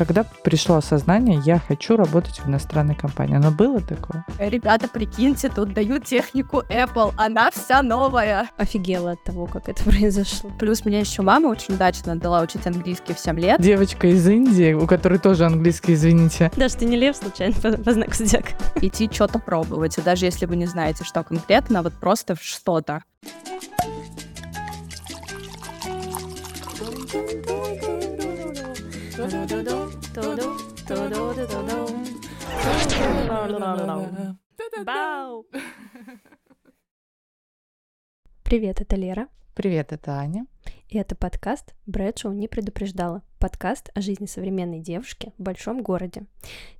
когда пришло осознание, я хочу работать в иностранной компании? Оно было такое? Ребята, прикиньте, тут дают технику Apple, она вся новая. Офигела от того, как это произошло. Плюс меня еще мама очень удачно отдала учить английский в 7 лет. Девочка из Индии, у которой тоже английский, извините. Даже ты не лев случайно по, по знаку зодиака. Идти что-то пробовать, и даже если вы не знаете, что конкретно, вот просто что-то. Бау! Привет, это Лера. Привет, это Аня. И это подкаст «Брэдшоу не предупреждала». Подкаст о жизни современной девушки в большом городе.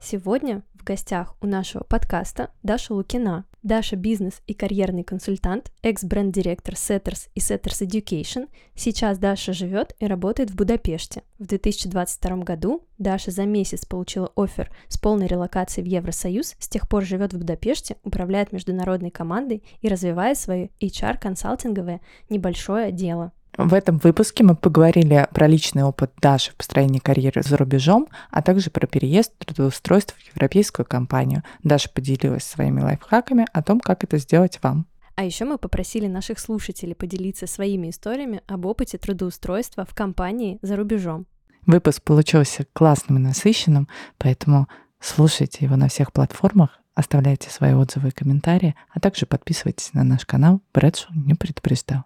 Сегодня в гостях у нашего подкаста Даша Лукина. Даша – бизнес и карьерный консультант, экс-бренд-директор Setters и Setters Education. Сейчас Даша живет и работает в Будапеште. В 2022 году Даша за месяц получила офер с полной релокацией в Евросоюз, с тех пор живет в Будапеште, управляет международной командой и развивает свое HR-консалтинговое небольшое дело. В этом выпуске мы поговорили про личный опыт Даши в построении карьеры за рубежом, а также про переезд трудоустройства в европейскую компанию. Даша поделилась своими лайфхаками о том, как это сделать вам. А еще мы попросили наших слушателей поделиться своими историями об опыте трудоустройства в компании за рубежом. Выпуск получился классным и насыщенным, поэтому слушайте его на всех платформах, оставляйте свои отзывы и комментарии, а также подписывайтесь на наш канал «Брэдшоу не предупреждал».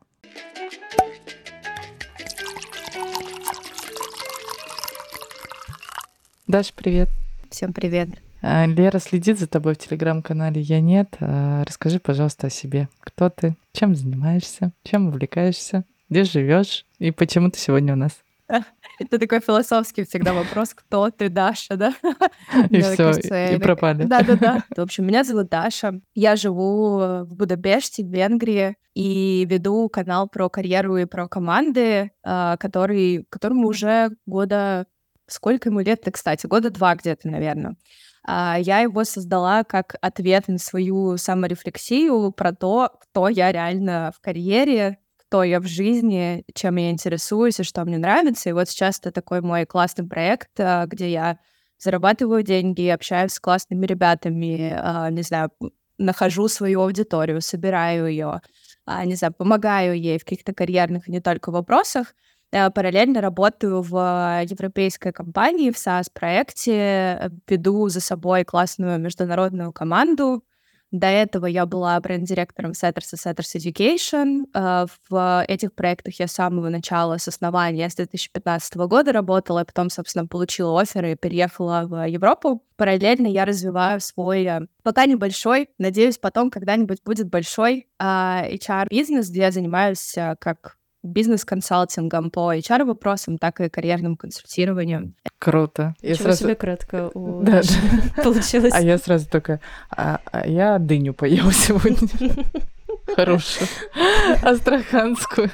Даша, привет. Всем привет. А, Лера следит за тобой в телеграм-канале «Я нет». А, расскажи, пожалуйста, о себе. Кто ты? Чем занимаешься? Чем увлекаешься? Где живешь? И почему ты сегодня у нас? Это такой философский всегда вопрос, кто ты, Даша, да? И все, и пропали. Да-да-да. В общем, меня зовут Даша. Я живу в Будапеште, в Венгрии, и веду канал про карьеру и про команды, а, который, которому уже года Сколько ему лет-то, кстати? Года два где-то, наверное. А, я его создала как ответ на свою саморефлексию про то, кто я реально в карьере, кто я в жизни, чем я интересуюсь и что мне нравится. И вот сейчас это такой мой классный проект, а, где я зарабатываю деньги, общаюсь с классными ребятами, а, не знаю, нахожу свою аудиторию, собираю ее, не знаю, помогаю ей в каких-то карьерных и не только вопросах. Э, параллельно работаю в европейской компании, в SaaS-проекте, э, веду за собой классную международную команду. До этого я была бренд-директором Setters и Setters Education. Э, в этих проектах я с самого начала, с основания, с 2015 года работала, и потом, собственно, получила оферы и переехала в Европу. Параллельно я развиваю свой, пока небольшой, надеюсь, потом когда-нибудь будет большой HR-бизнес, где я занимаюсь как бизнес-консалтингом по HR-вопросам, так и карьерным консультированием. Круто. Я Чего сразу... себе кратко у да, да. получилось. А я сразу такая, а, а я дыню поела сегодня. Хорошую. Астраханскую.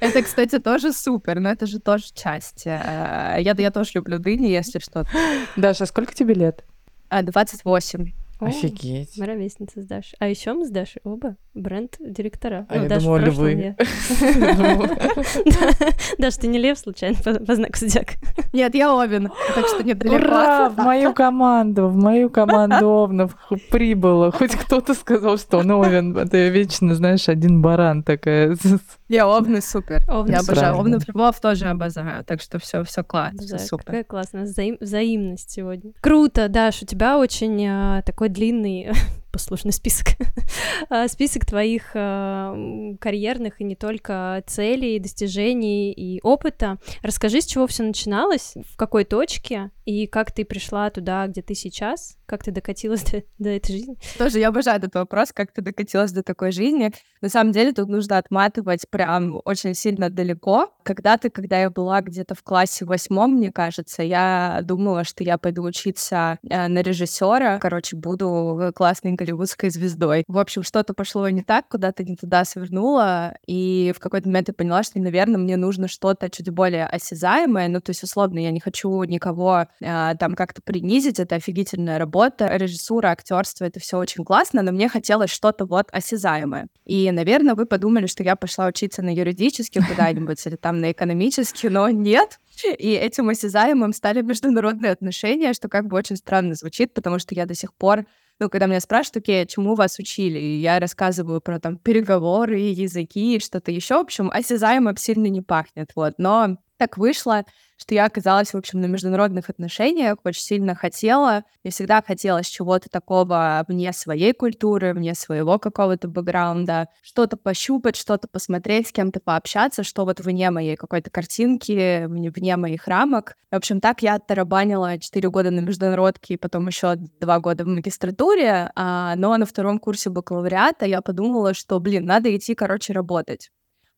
Это, кстати, тоже супер, но это же тоже часть. Э, я, я тоже люблю дыни, если что. Даша, сколько тебе лет? 28. Офигеть. Мы ровесницы с Дашей. А еще мы с Дашей оба бренд-директора. А ну, я Даша думала, львы. Даш, ты не лев случайно по знаку зодиака? Нет, я Овен, так что не далеко. Ура! В мою команду, в мою команду Овнов прибыло. Хоть кто-то сказал, что он Овен. Это вечно, знаешь, один баран такая. Я Овны супер. Я обожаю. Овны Львов тоже обожаю. Так что все, все классно, супер. Какая классная взаимность сегодня. Круто, Даш, у тебя очень а, такой длинный послушный список, а, список твоих э, карьерных и не только целей, достижений и опыта. Расскажи, с чего все начиналось, в какой точке и как ты пришла туда, где ты сейчас, как ты докатилась до, до этой жизни. Тоже я обожаю этот вопрос, как ты докатилась до такой жизни. На самом деле тут нужно отматывать прям очень сильно далеко. Когда-то, когда я была где-то в классе восьмом, мне кажется, я думала, что я пойду учиться э, на режиссера, короче, буду классной голливудской звездой. В общем, что-то пошло не так, куда-то не туда свернула, и в какой-то момент я поняла, что, наверное, мне нужно что-то чуть более осязаемое, ну, то есть, условно, я не хочу никого там как-то принизить, это офигительная работа, режиссура, актерство, это все очень классно, но мне хотелось что-то вот осязаемое. И, наверное, вы подумали, что я пошла учиться на юридический куда-нибудь или там на экономический, но нет. И этим осязаемым стали международные отношения, что как бы очень странно звучит, потому что я до сих пор ну, когда меня спрашивают, окей, чему вас учили, и я рассказываю про там переговоры, языки, что-то еще, в общем, осязаемо сильно не пахнет, вот. Но так вышло, что я оказалась, в общем, на международных отношениях, очень сильно хотела. Я всегда хотела с чего-то такого вне своей культуры, вне своего какого-то бэкграунда, что-то пощупать, что-то посмотреть, с кем-то пообщаться, что вот вне моей какой-то картинки, вне моих рамок. В общем, так я оттарабанила 4 года на международке, и потом еще 2 года в магистратуре, а, но на втором курсе бакалавриата я подумала, что, блин, надо идти, короче, работать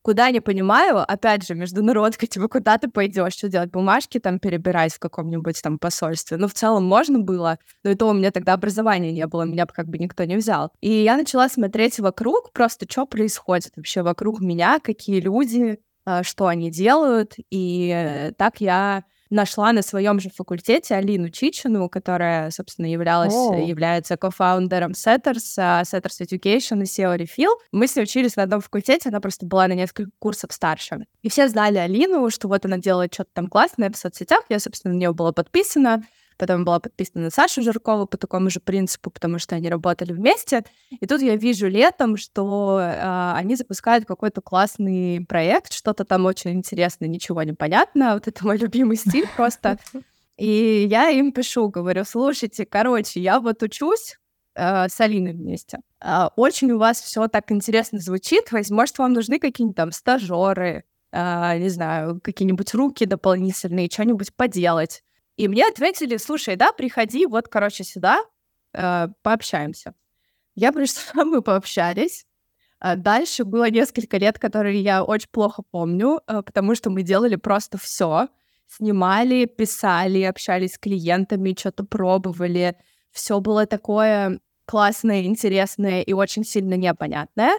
куда не понимаю, опять же, международка, типа, куда ты пойдешь, что делать, бумажки там перебирать в каком-нибудь там посольстве. Ну, в целом можно было, но и то у меня тогда образования не было, меня бы как бы никто не взял. И я начала смотреть вокруг, просто что происходит вообще вокруг меня, какие люди, а, что они делают, и так я нашла на своем же факультете Алину Чичину, которая, собственно, являлась, oh. является кофаундером Setters, uh, Setters Education и SEO Refill. Мы с ней учились на одном факультете, она просто была на несколько курсов старше. И все знали Алину, что вот она делает что-то там классное в соцсетях. Я, собственно, на нее была подписана. Потом была подписана на Сашу Жиркову по такому же принципу, потому что они работали вместе. И тут я вижу летом, что э, они запускают какой-то классный проект, что-то там очень интересное, ничего не понятно. Вот это мой любимый стиль просто. И я им пишу, говорю, слушайте, короче, я вот учусь э, с Алиной вместе. Э, очень у вас все так интересно звучит. Может, вам нужны какие-нибудь там стажеры, э, не знаю, какие-нибудь руки дополнительные, что-нибудь поделать. И мне ответили, слушай, да, приходи, вот, короче, сюда, э, пообщаемся. Я пришла, мы пообщались. А дальше было несколько лет, которые я очень плохо помню, э, потому что мы делали просто все. Снимали, писали, общались с клиентами, что-то пробовали. Все было такое классное, интересное и очень сильно непонятное.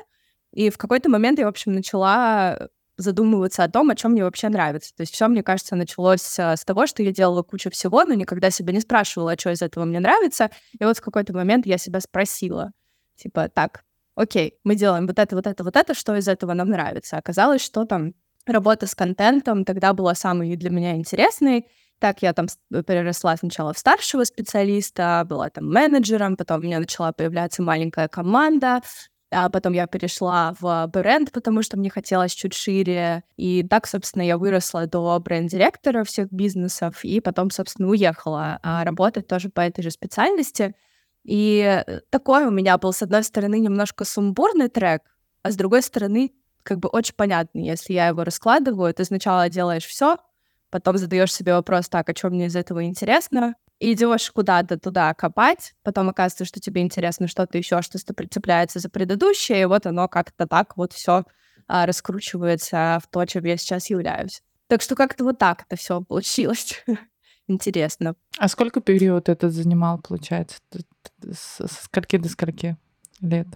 И в какой-то момент я, в общем, начала задумываться о том, о чем мне вообще нравится. То есть все, мне кажется, началось а, с того, что я делала кучу всего, но никогда себя не спрашивала, а что из этого мне нравится. И вот в какой-то момент я себя спросила, типа, так, окей, мы делаем вот это, вот это, вот это, что из этого нам нравится. Оказалось, что там работа с контентом тогда была самой для меня интересной. Так я там переросла сначала в старшего специалиста, была там менеджером, потом у меня начала появляться маленькая команда, а потом я перешла в бренд, потому что мне хотелось чуть шире. И так, собственно, я выросла до бренд-директора всех бизнесов, и потом, собственно, уехала а работать тоже по этой же специальности. И такой у меня был, с одной стороны, немножко сумбурный трек, а с другой стороны, как бы очень понятный. Если я его раскладываю, ты сначала делаешь все, потом задаешь себе вопрос, так, а что мне из этого интересно, идешь куда-то туда копать, потом оказывается, что тебе интересно что-то еще, что цепляется за предыдущее, и вот оно как-то так вот все а, раскручивается в то, чем я сейчас являюсь. Так что как-то вот так это все получилось. Интересно. А сколько период это занимал, получается? С скольки до скольки лет?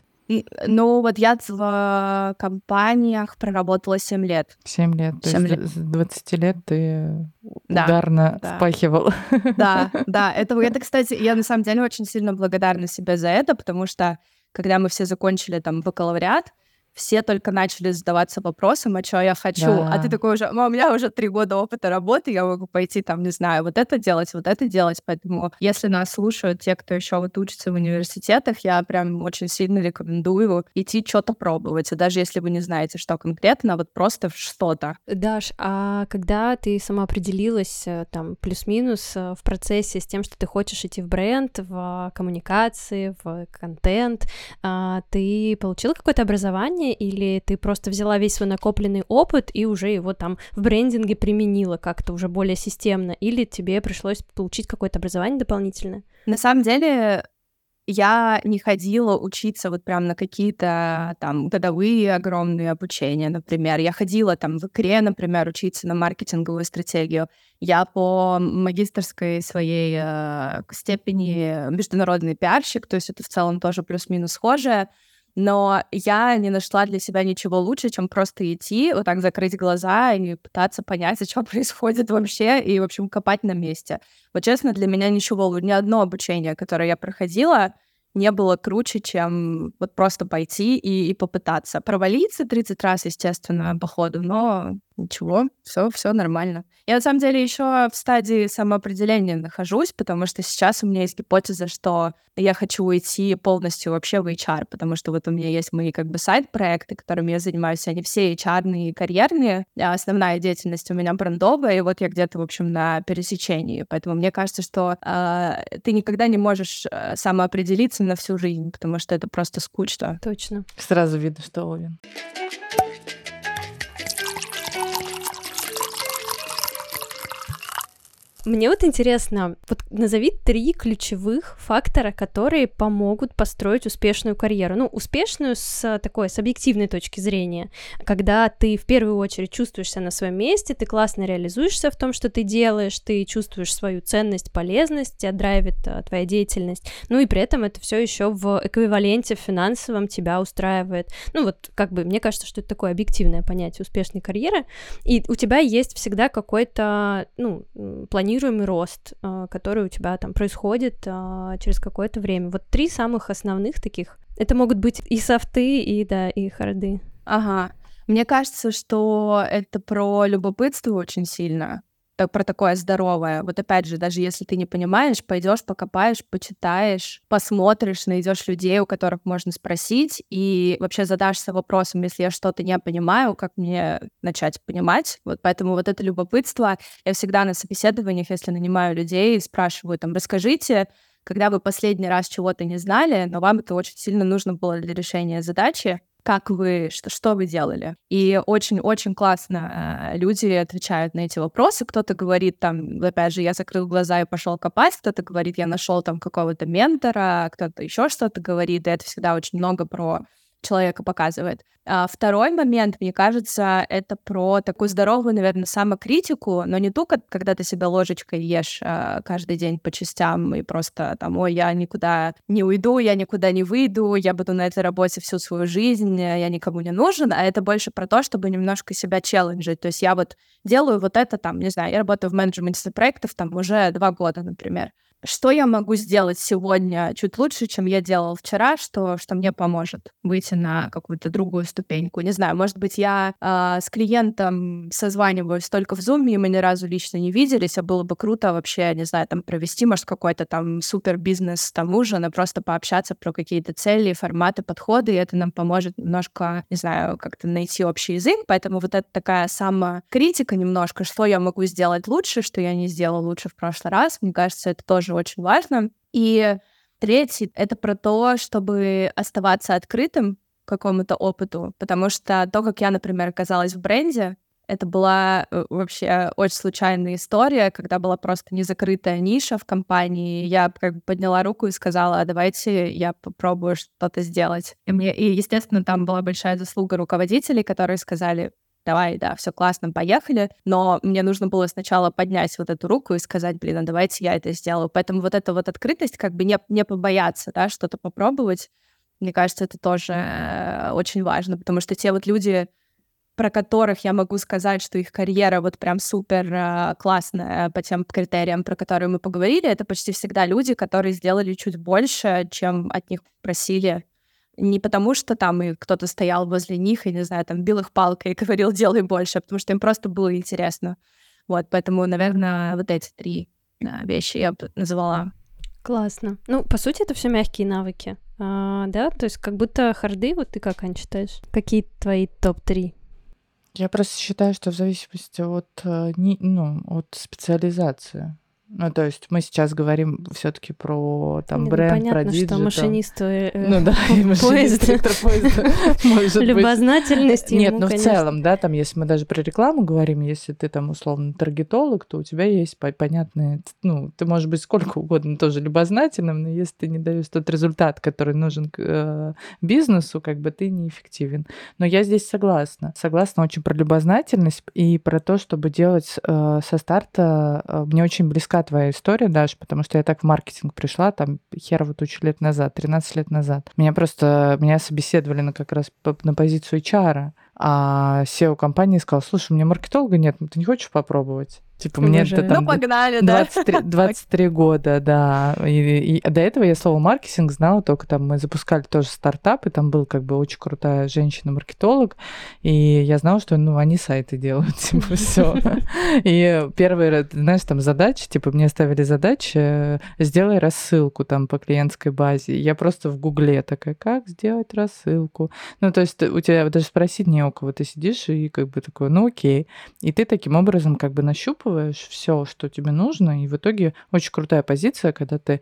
Ну, вот я в компаниях проработала 7 лет. 7 лет. 7 то есть лет. с 20 лет ты да, ударно да. впахивал. Да, да. Это, это, кстати, я на самом деле очень сильно благодарна себе за это, потому что когда мы все закончили там бакалавриат, все только начали задаваться вопросом, а что я хочу. Да. А ты такой уже, у меня уже три года опыта работы, я могу пойти там, не знаю, вот это делать, вот это делать. Поэтому если нас слушают те, кто еще вот учится в университетах, я прям очень сильно рекомендую идти что-то пробовать. И даже если вы не знаете, что конкретно, вот просто что-то. Даш, а когда ты сама определилась э, там плюс-минус э, в процессе с тем, что ты хочешь идти в бренд, в коммуникации, в контент, а, ты получила какое-то образование образование, или ты просто взяла весь свой накопленный опыт и уже его там в брендинге применила как-то уже более системно, или тебе пришлось получить какое-то образование дополнительное? На самом деле, я не ходила учиться вот прям на какие-то там годовые огромные обучения, например. Я ходила там в икре, например, учиться на маркетинговую стратегию. Я по магистрской своей э, степени международный пиарщик, то есть это в целом тоже плюс-минус схожее но я не нашла для себя ничего лучше, чем просто идти, вот так закрыть глаза и пытаться понять, что происходит вообще, и, в общем, копать на месте. Вот честно, для меня ничего, ни одно обучение, которое я проходила, не было круче, чем вот просто пойти и, и попытаться. Провалиться 30 раз, естественно, по ходу, но ничего, все, все нормально. Я на самом деле еще в стадии самоопределения нахожусь, потому что сейчас у меня есть гипотеза, что я хочу уйти полностью вообще в HR, потому что вот у меня есть мои как бы сайт-проекты, которыми я занимаюсь, они все HR-ные и карьерные, а основная деятельность у меня брендовая, и вот я где-то, в общем, на пересечении. Поэтому мне кажется, что э, ты никогда не можешь э, самоопределиться на всю жизнь, потому что это просто скучно. Точно. Сразу видно, что Овен. Мне вот интересно, вот назови три ключевых фактора, которые помогут построить успешную карьеру. Ну, успешную с такой, с объективной точки зрения, когда ты в первую очередь чувствуешься на своем месте, ты классно реализуешься в том, что ты делаешь, ты чувствуешь свою ценность, полезность, тебя драйвит а, твоя деятельность, ну и при этом это все еще в эквиваленте финансовом тебя устраивает. Ну вот, как бы, мне кажется, что это такое объективное понятие успешной карьеры, и у тебя есть всегда какой-то, ну, планирование планируемый рост, а, который у тебя там происходит а, через какое-то время. Вот три самых основных таких. Это могут быть и софты, и да, и харды. Ага. Мне кажется, что это про любопытство очень сильно про такое здоровое. Вот опять же, даже если ты не понимаешь, пойдешь, покопаешь, почитаешь, посмотришь, найдешь людей, у которых можно спросить, и вообще задашься вопросом, если я что-то не понимаю, как мне начать понимать. Вот поэтому вот это любопытство, я всегда на собеседованиях, если нанимаю людей, спрашиваю там, расскажите, когда вы последний раз чего-то не знали, но вам это очень сильно нужно было для решения задачи, как вы, что, что вы делали. И очень-очень классно э, люди отвечают на эти вопросы. Кто-то говорит там, опять же, я закрыл глаза и пошел копать, кто-то говорит, я нашел там какого-то ментора, кто-то еще что-то говорит, и это всегда очень много про человека показывает. А второй момент, мне кажется, это про такую здоровую, наверное, самокритику, но не ту, когда ты себя ложечкой ешь а, каждый день по частям и просто там, ой, я никуда не уйду, я никуда не выйду, я буду на этой работе всю свою жизнь, я никому не нужен, а это больше про то, чтобы немножко себя челленджить. То есть я вот делаю вот это там, не знаю, я работаю в менеджменте проектов там уже два года, например что я могу сделать сегодня чуть лучше, чем я делал вчера, что, что мне поможет выйти на какую-то другую ступеньку. Не знаю, может быть, я э, с клиентом созваниваюсь только в Zoom, и мы ни разу лично не виделись, а было бы круто вообще, не знаю, там провести, может, какой-то там супер бизнес там ужин, и просто пообщаться про какие-то цели, форматы, подходы, и это нам поможет немножко, не знаю, как-то найти общий язык. Поэтому вот это такая самокритика немножко, что я могу сделать лучше, что я не сделала лучше в прошлый раз, мне кажется, это тоже тоже очень важно. И третий — это про то, чтобы оставаться открытым какому-то опыту, потому что то, как я, например, оказалась в бренде, это была э, вообще очень случайная история, когда была просто незакрытая ниша в компании. Я как бы подняла руку и сказала, «А давайте я попробую что-то сделать. И, мне, и, естественно, там была большая заслуга руководителей, которые сказали, давай, да, все классно, поехали, но мне нужно было сначала поднять вот эту руку и сказать, блин, а давайте я это сделаю. Поэтому вот эта вот открытость, как бы не, не побояться, да, что-то попробовать, мне кажется, это тоже э, очень важно, потому что те вот люди, про которых я могу сказать, что их карьера вот прям супер э, классная по тем критериям, про которые мы поговорили, это почти всегда люди, которые сделали чуть больше, чем от них просили не потому, что там и кто-то стоял возле них и, не знаю, там бил их палкой и говорил, делай больше, а потому что им просто было интересно. Вот, поэтому, наверное, вот эти три да, вещи я бы называла. Классно. Ну, по сути, это все мягкие навыки. А, да, то есть как будто hard'ы, вот ты как, Ань, считаешь? Какие твои топ-3? Я просто считаю, что в зависимости от, э, ну, от специализации. Ну, то есть мы сейчас говорим все-таки про там Нет, бренд, понятно, про диджитал. что машинист э, ну да, и поезда быть. Любознательность Нет, ну в целом, да, там, если мы даже про рекламу говорим, если ты там условно таргетолог, то у тебя есть по- понятные, ну, ты можешь быть сколько угодно тоже любознательным, но если ты не даешь тот результат, который нужен к э, бизнесу, как бы ты неэффективен. Но я здесь согласна. Согласна очень про любознательность и про то, чтобы делать э, со старта. Э, мне очень близка близка твоя история, Даш, потому что я так в маркетинг пришла, там, херово тучу лет назад, 13 лет назад. Меня просто, меня собеседовали на как раз на позицию HR, а SEO компании сказал, слушай, у меня маркетолога нет, ты не хочешь попробовать? Типа мне это там... Ну, погнали, 23, да? 23 года, да. И, и до этого я слово маркетинг знала, только там мы запускали тоже стартап, и там был как бы очень крутая женщина-маркетолог, и я знала, что, ну, они сайты делают, типа, все. И первые, знаешь, там задачи, типа, мне ставили задачи, сделай рассылку там по клиентской базе. Я просто в гугле такая, как сделать рассылку? Ну, то есть у тебя даже спросить не у кого, ты сидишь и как бы такой, ну, окей. И ты таким образом как бы нащупываешь нащупываешь все, что тебе нужно, и в итоге очень крутая позиция, когда ты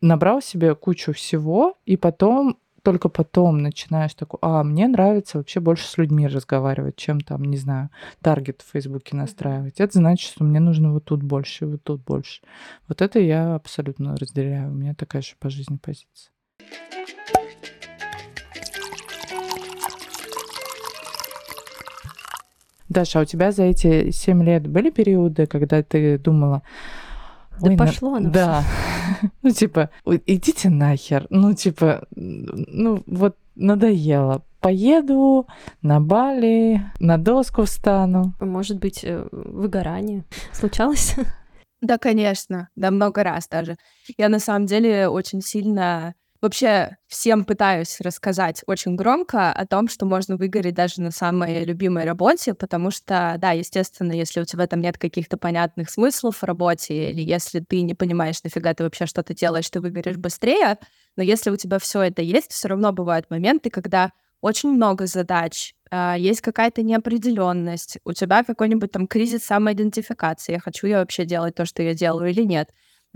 набрал себе кучу всего, и потом только потом начинаешь такой, а, мне нравится вообще больше с людьми разговаривать, чем там, не знаю, таргет в Фейсбуке настраивать. Это значит, что мне нужно вот тут больше, вот тут больше. Вот это я абсолютно разделяю. У меня такая же по жизни позиция. Даша, а у тебя за эти семь лет были периоды, когда ты думала... Да пошло на... Да. ну, типа, идите нахер. Ну, типа, ну, вот надоело. Поеду на Бали, на доску встану. Может быть, э, выгорание случалось? Да, конечно. Да, много раз даже. Я на самом деле очень сильно Вообще всем пытаюсь рассказать очень громко о том, что можно выгореть даже на самой любимой работе, потому что, да, естественно, если у тебя там нет каких-то понятных смыслов в работе, или если ты не понимаешь, нафига ты вообще что-то делаешь, ты выгоришь быстрее, но если у тебя все это есть, все равно бывают моменты, когда очень много задач, а, есть какая-то неопределенность, у тебя какой-нибудь там кризис самоидентификации, хочу я вообще делать то, что я делаю или нет.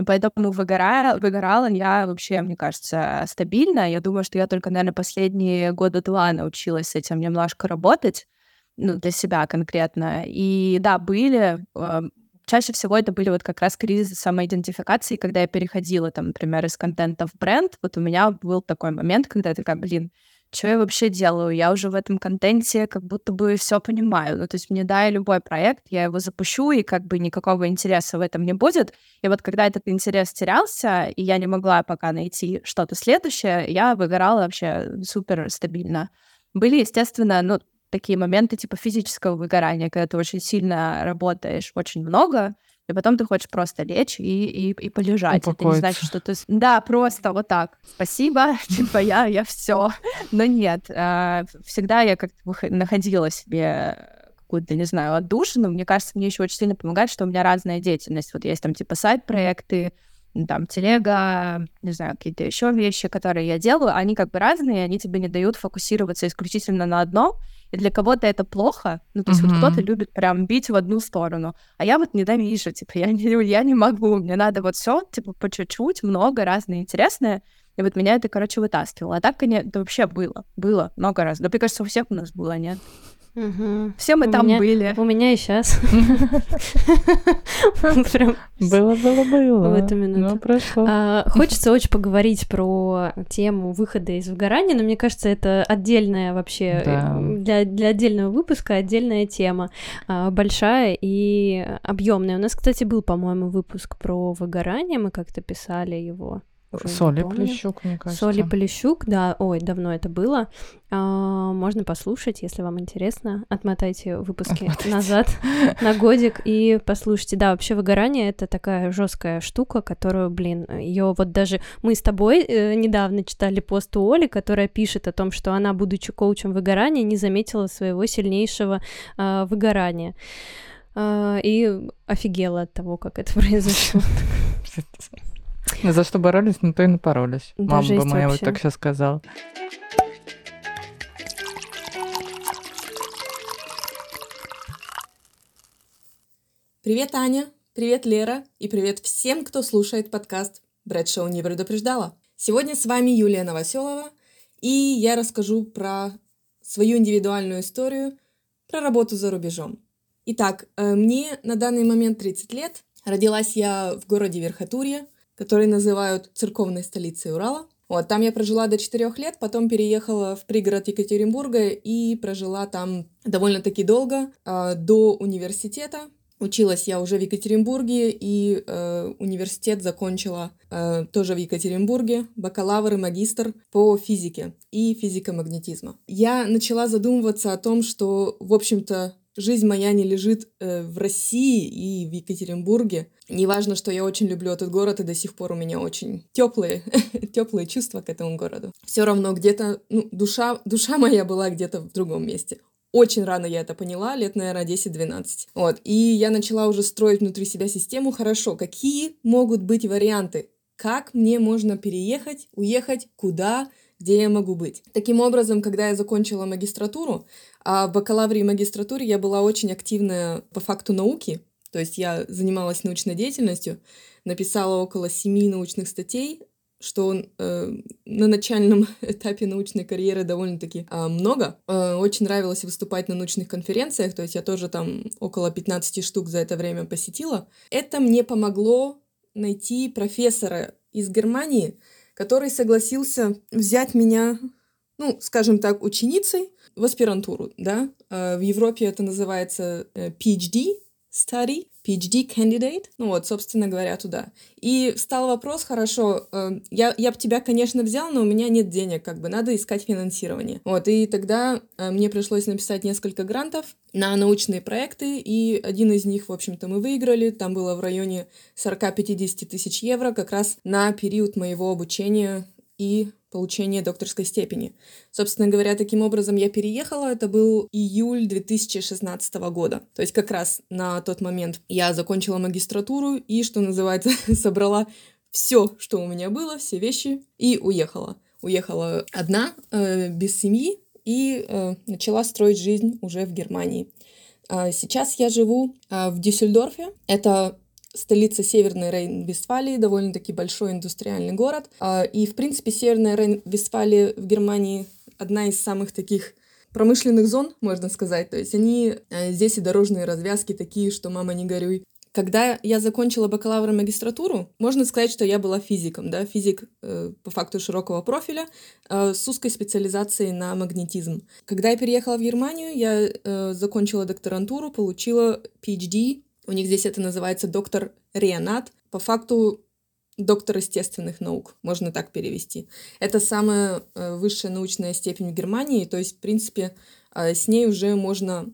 Поэтому выгорала, выгорала я вообще, мне кажется, стабильно. Я думаю, что я только, наверное, последние года два научилась с этим немножко работать, ну, для себя конкретно. И да, были, э, чаще всего это были вот как раз кризисы самоидентификации, когда я переходила, там, например, из контента в бренд. Вот у меня был такой момент, когда я такая, блин, что я вообще делаю? Я уже в этом контенте как будто бы все понимаю. Ну, то есть мне дай любой проект, я его запущу, и как бы никакого интереса в этом не будет. И вот когда этот интерес терялся, и я не могла пока найти что-то следующее, я выгорала вообще супер стабильно. Были, естественно, ну, такие моменты типа физического выгорания, когда ты очень сильно работаешь очень много, и потом ты хочешь просто лечь и, и, и полежать. Это не значит, что ты... Да, просто вот так. Спасибо, типа я, я все. Но нет, а, всегда я как-то находила себе какую-то, не знаю, отдушину. Мне кажется, мне еще очень сильно помогает, что у меня разная деятельность. Вот есть там типа сайт-проекты, там, телега, не знаю, какие-то еще вещи, которые я делаю, они как бы разные, они тебе не дают фокусироваться исключительно на одном, и для кого-то это плохо, ну, то есть mm-hmm. вот кто-то любит прям бить в одну сторону, а я вот ненавижу, типа, я не, я не могу, мне надо вот все, типа, по чуть-чуть, много разное интересное, и вот меня это, короче, вытаскивало. А так, конечно, это вообще было, было много раз. Да, мне кажется, у всех у нас было, нет? Угу. Все мы у там меня, были. У меня и сейчас. Было, было, было. В эту минуту. Но прошло. А, хочется очень поговорить про тему выхода из выгорания, но мне кажется, это отдельная вообще для, для отдельного выпуска отдельная тема, а, большая и объемная. У нас, кстати, был, по-моему, выпуск про выгорание, мы как-то писали его. Соли Полищук, мне кажется. Соли Полищук, да, ой, давно это было. А, можно послушать, если вам интересно. Отмотайте выпуски Отмотайте. назад на годик и послушайте. Да, вообще выгорание это такая жесткая штука, которую, блин, ее вот даже мы с тобой э, недавно читали пост у Оли, которая пишет о том, что она, будучи коучем выгорания, не заметила своего сильнейшего э, выгорания. Э, и офигела от того, как это произошло. За что боролись, на то и напоролись. Да, Мама бы моя вообще. вот так сейчас сказала. Привет, Аня! Привет, Лера! И привет всем, кто слушает подкаст «Брэдшоу не предупреждала». Сегодня с вами Юлия Новоселова, и я расскажу про свою индивидуальную историю, про работу за рубежом. Итак, э, мне на данный момент 30 лет. Родилась я в городе Верхотурье, который называют церковной столицей Урала. Вот, там я прожила до четырех лет, потом переехала в пригород Екатеринбурга и прожила там довольно-таки долго, э, до университета. Училась я уже в Екатеринбурге, и э, университет закончила э, тоже в Екатеринбурге, бакалавр и магистр по физике и физико-магнетизма. Я начала задумываться о том, что, в общем-то, жизнь моя не лежит э, в России и в Екатеринбурге. Неважно, что я очень люблю этот город, и до сих пор у меня очень теплые, теплые чувства к этому городу. Все равно где-то, ну, душа, душа моя была где-то в другом месте. Очень рано я это поняла, лет, наверное, 10-12. Вот, и я начала уже строить внутри себя систему. Хорошо, какие могут быть варианты? Как мне можно переехать, уехать, куда, где я могу быть. Таким образом, когда я закончила магистратуру, а в бакалавре и магистратуре я была очень активная по факту науки, то есть я занималась научной деятельностью, написала около семи научных статей, что э, на начальном этапе научной карьеры довольно-таки э, много. Э, очень нравилось выступать на научных конференциях, то есть я тоже там около 15 штук за это время посетила. Это мне помогло найти профессора из Германии, который согласился взять меня, ну, скажем так, ученицей в аспирантуру, да. А, в Европе это называется э, PhD study, PhD candidate, ну вот, собственно говоря, туда. И встал вопрос, хорошо, э, я, я бы тебя, конечно, взял, но у меня нет денег, как бы, надо искать финансирование. Вот, и тогда э, мне пришлось написать несколько грантов на научные проекты, и один из них, в общем-то, мы выиграли, там было в районе 40-50 тысяч евро как раз на период моего обучения и получения докторской степени. Собственно говоря, таким образом я переехала. Это был июль 2016 года. То есть как раз на тот момент я закончила магистратуру и, что называется, собрала все, что у меня было, все вещи, и уехала. Уехала одна, э, без семьи, и э, начала строить жизнь уже в Германии. Э, сейчас я живу э, в Дюссельдорфе. Это столица Северной Рейн-Вестфалии, довольно-таки большой индустриальный город. А, и, в принципе, Северная Рейн-Вестфалия в Германии одна из самых таких промышленных зон, можно сказать. То есть они э, здесь и дорожные развязки такие, что мама не горюй. Когда я закончила бакалавр и магистратуру, можно сказать, что я была физиком, да, физик э, по факту широкого профиля э, с узкой специализацией на магнетизм. Когда я переехала в Германию, я э, закончила докторантуру, получила PhD у них здесь это называется доктор Ренат. По факту доктор естественных наук, можно так перевести. Это самая э, высшая научная степень в Германии, то есть, в принципе, э, с ней уже можно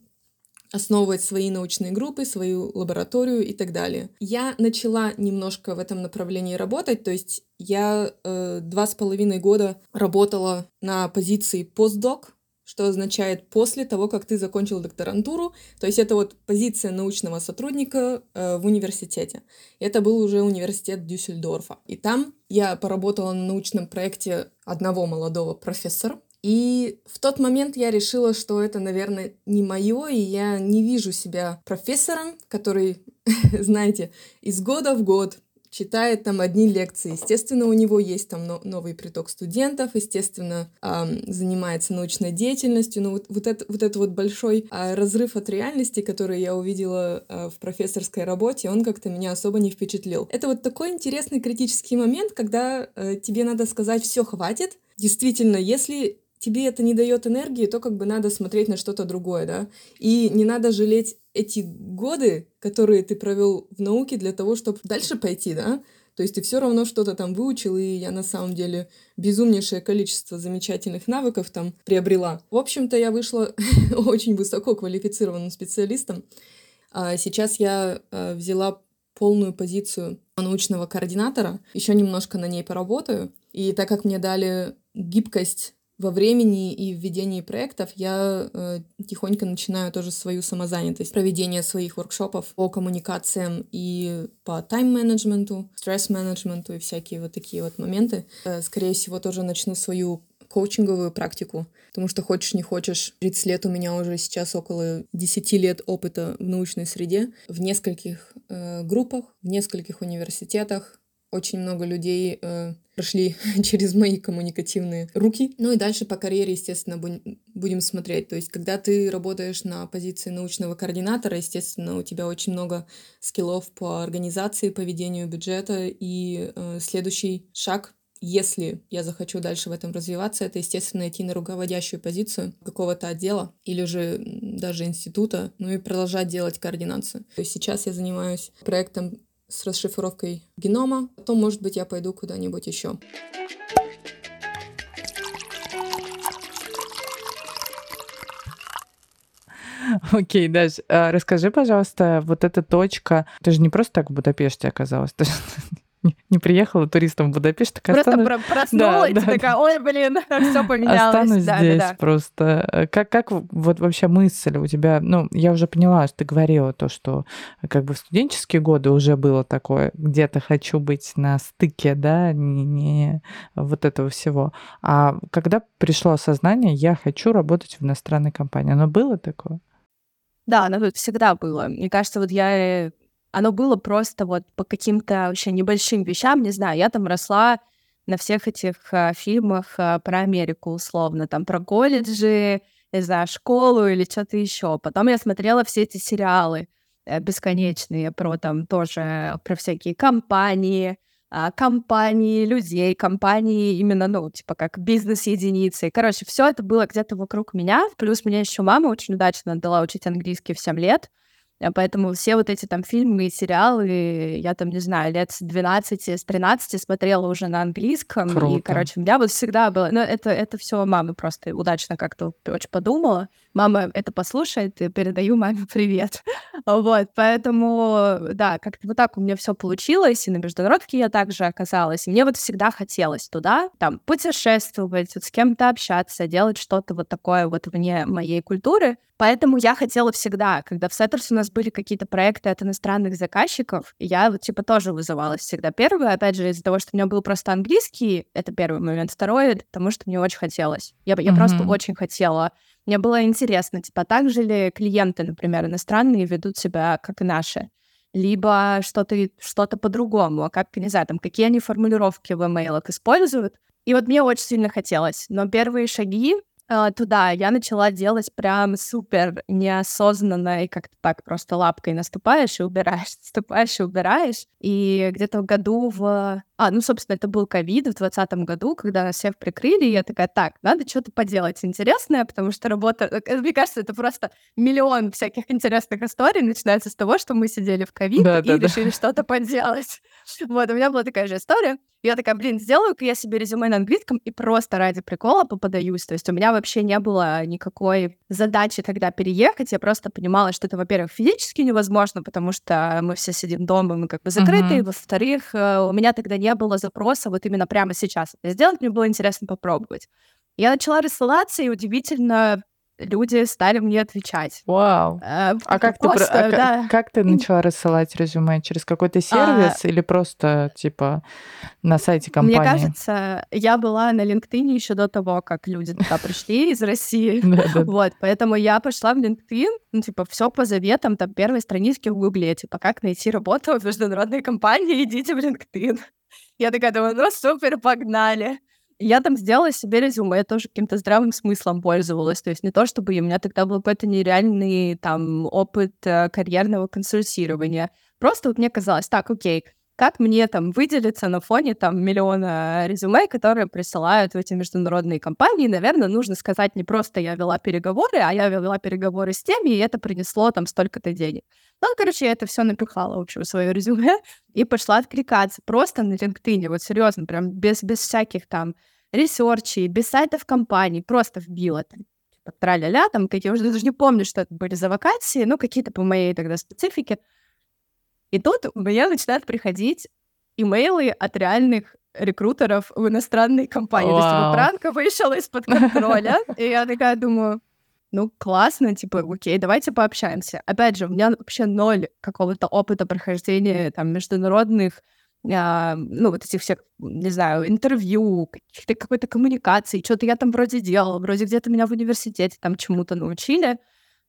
основывать свои научные группы, свою лабораторию и так далее. Я начала немножко в этом направлении работать, то есть я э, два с половиной года работала на позиции постдок, что означает после того, как ты закончил докторантуру. То есть это вот позиция научного сотрудника э, в университете. Это был уже университет Дюссельдорфа. И там я поработала на научном проекте одного молодого профессора. И в тот момент я решила, что это, наверное, не мое, и я не вижу себя профессором, который, знаете, из года в год читает там одни лекции. Естественно, у него есть там новый приток студентов, естественно, занимается научной деятельностью, но вот, вот, это, вот это вот большой э, разрыв от реальности, который я увидела э, в профессорской работе, он как-то меня особо не впечатлил. Это вот такой интересный критический момент, когда э, тебе надо сказать «все, хватит». Действительно, если тебе это не дает энергии, то как бы надо смотреть на что-то другое, да. И не надо жалеть эти годы, которые ты провел в науке для того, чтобы дальше пойти, да. То есть ты все равно что-то там выучил, и я на самом деле безумнейшее количество замечательных навыков там приобрела. В общем-то, я вышла очень высоко квалифицированным специалистом. А сейчас я а, взяла полную позицию научного координатора, еще немножко на ней поработаю. И так как мне дали гибкость во времени и в ведении проектов я э, тихонько начинаю тоже свою самозанятость, проведение своих воркшопов по коммуникациям и по тайм-менеджменту, стресс-менеджменту и всякие вот такие вот моменты. Э, скорее всего, тоже начну свою коучинговую практику, потому что хочешь не хочешь, 30 лет у меня уже сейчас около 10 лет опыта в научной среде, в нескольких э, группах, в нескольких университетах, очень много людей э, прошли через мои коммуникативные руки. Ну и дальше по карьере, естественно, будем смотреть. То есть, когда ты работаешь на позиции научного координатора, естественно, у тебя очень много скиллов по организации, по ведению бюджета. И э, следующий шаг если я захочу дальше в этом развиваться, это, естественно, идти на руководящую позицию какого-то отдела или же даже института, ну и продолжать делать координацию. То есть сейчас я занимаюсь проектом с расшифровкой генома. Потом, может быть, я пойду куда-нибудь еще. Окей, Даш, а расскажи, пожалуйста, вот эта точка, ты же не просто так в Будапеште оказалась, ты же не приехала туристом в Будапешт, так Просто останусь... про- проснулась, Да, да, такая, ой, блин, все поменялось. Останусь Да, да, здесь да. просто. Э, Как, как вот вообще мысль у тебя? Ну, я уже поняла, что ты говорила то, что как бы в студенческие годы уже было такое, где-то хочу быть на стыке, да, не, не вот этого всего. А когда пришло осознание, я хочу работать в иностранной компании, оно было такое? Да, оно тут всегда было. Мне кажется, вот я... Оно было просто вот по каким-то вообще небольшим вещам, не знаю, я там росла на всех этих а, фильмах а, про Америку, условно, там про колледжи, не знаю, школу или что-то еще. Потом я смотрела все эти сериалы э, бесконечные про там тоже, про всякие компании, а, компании людей, компании именно, ну, типа как бизнес-единицы. Короче, все это было где-то вокруг меня. Плюс меня еще мама очень удачно отдала учить английский в 7 лет. А Поэтому все вот эти там фильмы и сериалы, я там, не знаю, лет с 12, с 13 смотрела уже на английском. И, Круто. короче, у меня вот всегда было... Ну, это, это все мама просто удачно как-то очень подумала. Мама это послушает, и передаю маме привет. Вот, поэтому, да, как-то вот так у меня все получилось, и на международке я также оказалась. И мне вот всегда хотелось туда, там, путешествовать, вот с кем-то общаться, делать что-то вот такое вот вне моей культуры. Поэтому я хотела всегда, когда в Сеттерс у нас были какие-то проекты от иностранных заказчиков, я вот типа тоже вызывалась всегда первое, опять же, из-за того, что у меня был просто английский, это первый момент. Второе, потому что мне очень хотелось. Я, я просто Мгм. очень хотела. Мне было интересно, типа, так же ли клиенты, например, иностранные ведут себя, как и наши? Либо что-то что по-другому, а как, не знаю, там, какие они формулировки в имейлах используют. И вот мне очень сильно хотелось. Но первые шаги туда я начала делать прям супер неосознанно, и как-то так просто лапкой наступаешь и убираешь, наступаешь и убираешь. И где-то в году в... А, ну, собственно, это был ковид в двадцатом году, когда всех прикрыли, и я такая, так, надо что-то поделать интересное, потому что работа... э, Мне кажется, это просто миллион всяких интересных историй начинается с того, что мы сидели в ковид Да, и да, да. решили что-то поделать. Вот, у меня была такая же история. Я такая, блин, сделаю-ка я себе резюме на английском и просто ради прикола попадаюсь. То есть у меня вообще не было никакой задачи тогда переехать. Я просто понимала, что это, во-первых, физически невозможно, потому что мы все сидим дома, мы как бы закрыты. Мгм. Во-вторых, э, у меня тогда не было запроса вот именно прямо сейчас это сделать. Мне было интересно попробовать. Я начала рассылаться, и удивительно, люди стали мне отвечать. Вау. Э, А как ты, про- просто, а ка- да. как ты начала рассылать резюме? Через какой-то сервис или просто типа на сайте компании? Мне кажется, я была на LinkedIn еще до того, как люди туда пришли из России. Вот, поэтому я пошла в LinkedIn, ну, типа, все по заветам, там, первой странички в Гугле, типа, как найти работу в международной компании, идите в LinkedIn. Я такая думаю, ну, супер, погнали. Я там сделала себе резюме, я тоже каким-то здравым смыслом пользовалась. То есть не то, чтобы у меня тогда был какой-то нереальный там опыт э, карьерного консультирования. Просто вот мне казалось, так, окей, как мне там выделиться на фоне там миллиона резюме, которые присылают в эти международные компании. Наверное, нужно сказать не просто я вела переговоры, а я вела переговоры с теми, и это принесло там столько-то денег. Ну, короче, я это все напихала, в общем, в свое резюме и пошла откликаться просто на LinkedIn, вот серьезно, прям без, без всяких там research'ей, без сайтов компаний, просто вбила там типа тра-ля-ля, там какие уже даже не помню, что это были за вакансии, ну, какие-то по моей тогда специфике. И тут у меня начинают приходить имейлы от реальных рекрутеров в иностранной компании. То есть, типа, Вау. пранка вышла из-под контроля. И я такая думаю, ну, классно, типа, окей, давайте пообщаемся. Опять же, у меня вообще ноль какого-то опыта прохождения там международных а, ну, вот этих всех, не знаю, интервью, какой-то коммуникации, что-то я там вроде делала, вроде где-то меня в университете там чему-то научили,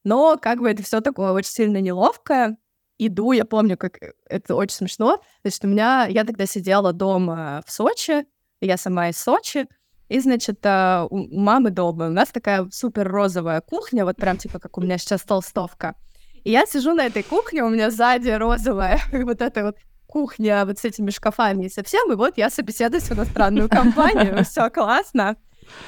но как бы это все такое очень сильно неловкое. Иду, я помню, как э, это очень смешно. Есть у меня, я тогда сидела дома в Сочи, я сама из Сочи, и, значит, а, у у мамы дома у нас такая супер розовая кухня, вот прям типа как у меня сейчас толстовка. И я сижу на этой кухне, у меня сзади розовая вот эта вот кухня вот с этими шкафами и совсем, и вот я собеседуюсь в иностранную компанию, все классно.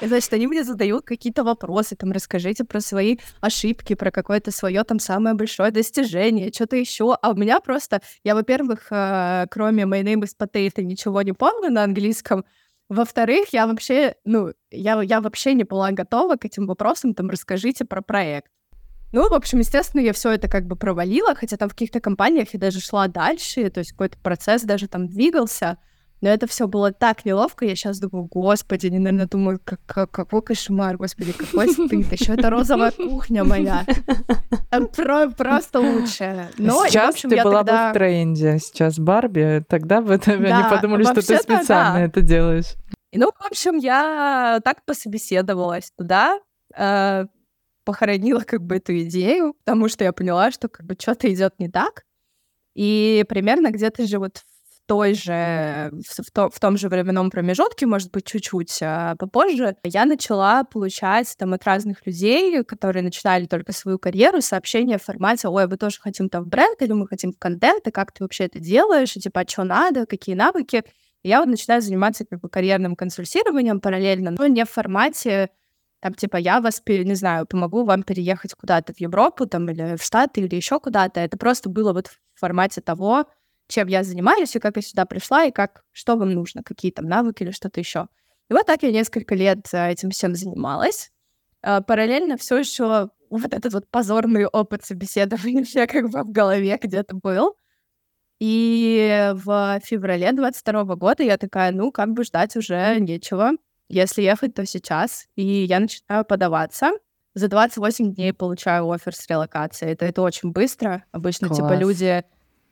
Значит, они мне задают какие-то вопросы, там, расскажите про свои ошибки, про какое-то свое там самое большое достижение, что-то еще. А у меня просто, я, во-первых, э, кроме My name is Potato ничего не помню на английском, во-вторых, я вообще, ну, я, я вообще не была готова к этим вопросам, там, расскажите про проект. Ну, в общем, естественно, я все это как бы провалила, хотя там в каких-то компаниях я даже шла дальше, то есть какой-то процесс даже там двигался. Но это все было так неловко, я сейчас думаю, господи, они, наверное, думают, как, как, какой кошмар, господи, какой стыд, еще это розовая кухня моя. Про, просто лучше. Но, сейчас общем, ты была тогда... бы в тренде, сейчас Барби, тогда бы да, они подумали, что ты специально да. это делаешь. Ну, в общем, я так пособеседовалась туда, э, похоронила как бы эту идею, потому что я поняла, что как бы что-то идет не так. И примерно где-то же вот в той же, в, то, в том же временном промежутке, может быть, чуть-чуть а, попозже, я начала получать там от разных людей, которые начинали только свою карьеру, сообщения в формате, ой, вы тоже хотим там в бренд, или мы хотим в контент, и как ты вообще это делаешь, и типа, а что надо, какие навыки. И я вот начинаю заниматься как бы карьерным консультированием параллельно, но не в формате там, типа, я вас, не знаю, помогу вам переехать куда-то в Европу, там, или в Штаты, или еще куда-то. Это просто было вот в формате того, чем я занимаюсь, и как я сюда пришла, и как, что вам нужно, какие там навыки или что-то еще. И вот так я несколько лет э, этим всем занималась. А, параллельно все еще вот этот вот позорный опыт собеседования как бы в голове где-то был. И в феврале 22 года я такая, ну, как бы ждать уже нечего. Если ехать, то сейчас. И я начинаю подаваться. За 28 дней получаю офер с релокацией. Это, это очень быстро. Обычно, типа, Класс. типа, люди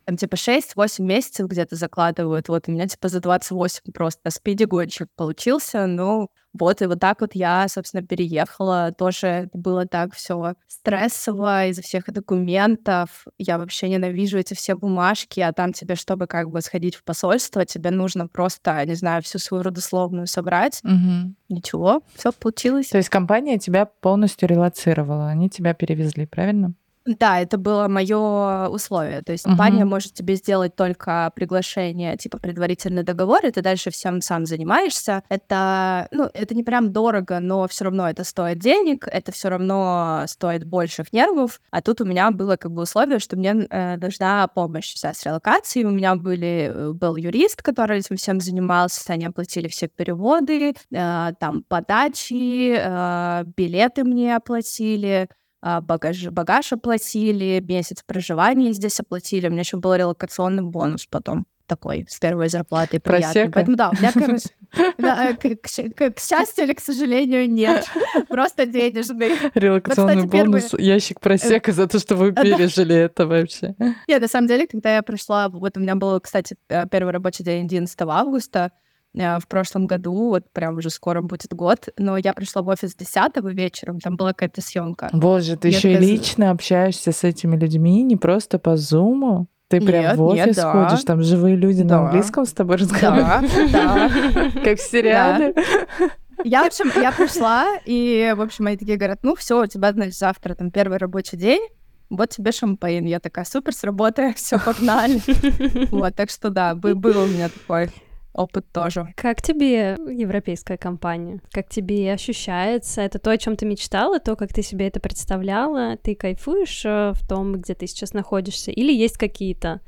там, типа, 6-8 месяцев где-то закладывают. Вот у меня, типа, за 28 просто спиди-гонщик получился. Ну, вот, и вот так вот я, собственно, переехала. Тоже было так все стрессово из-за всех документов. Я вообще ненавижу эти все бумажки, а там тебе, чтобы как бы сходить в посольство, тебе нужно просто, не знаю, всю свою родословную собрать. Угу. Ничего, все получилось. То есть компания тебя полностью релацировала, они тебя перевезли, правильно? Да, это было мое условие. То есть uh-huh. компания может тебе сделать только приглашение, типа предварительный договор, и ты дальше всем сам занимаешься. Это, ну, это не прям дорого, но все равно это стоит денег, это все равно стоит больших нервов. А тут у меня было как бы условие, что мне э, нужна помощь вся с релокацией. У меня были, э, был юрист, который этим всем занимался, они оплатили все переводы, э, там подачи, э, билеты мне оплатили багаж, багаж оплатили, месяц проживания здесь оплатили. У меня еще был релокационный бонус потом такой с первой зарплаты приятный. Поэтому да, у меня, короче, да, к, к, к счастью или к сожалению, нет. Просто денежный. Релокационный вот, кстати, бонус, первый... ящик просека за то, что вы пережили это вообще. Нет, на самом деле, когда я пришла, вот у меня был, кстати, э, первый рабочий день 11 августа, Э, в прошлом году, вот прям уже скоро будет год, но я пришла в офис 10 вечером, там была какая-то съемка. Боже, ты еще и лично общаешься с этими людьми, не просто по зуму? Ты прям нет, в офис нет, да. ходишь, там живые люди да. на английском с тобой разговаривают. Да, да. Как в сериале. Я, в общем, я пришла, и, в общем, они такие говорят, ну все, у тебя, значит, завтра там первый рабочий день, вот тебе шампейн. Я такая, супер, сработаю, все, погнали. Вот, так что да, был у меня такой опыт тоже. Как тебе европейская компания? Как тебе ощущается? Это то, о чем ты мечтала, то, как ты себе это представляла? Ты кайфуешь э, в том, где ты сейчас находишься? Или есть какие-то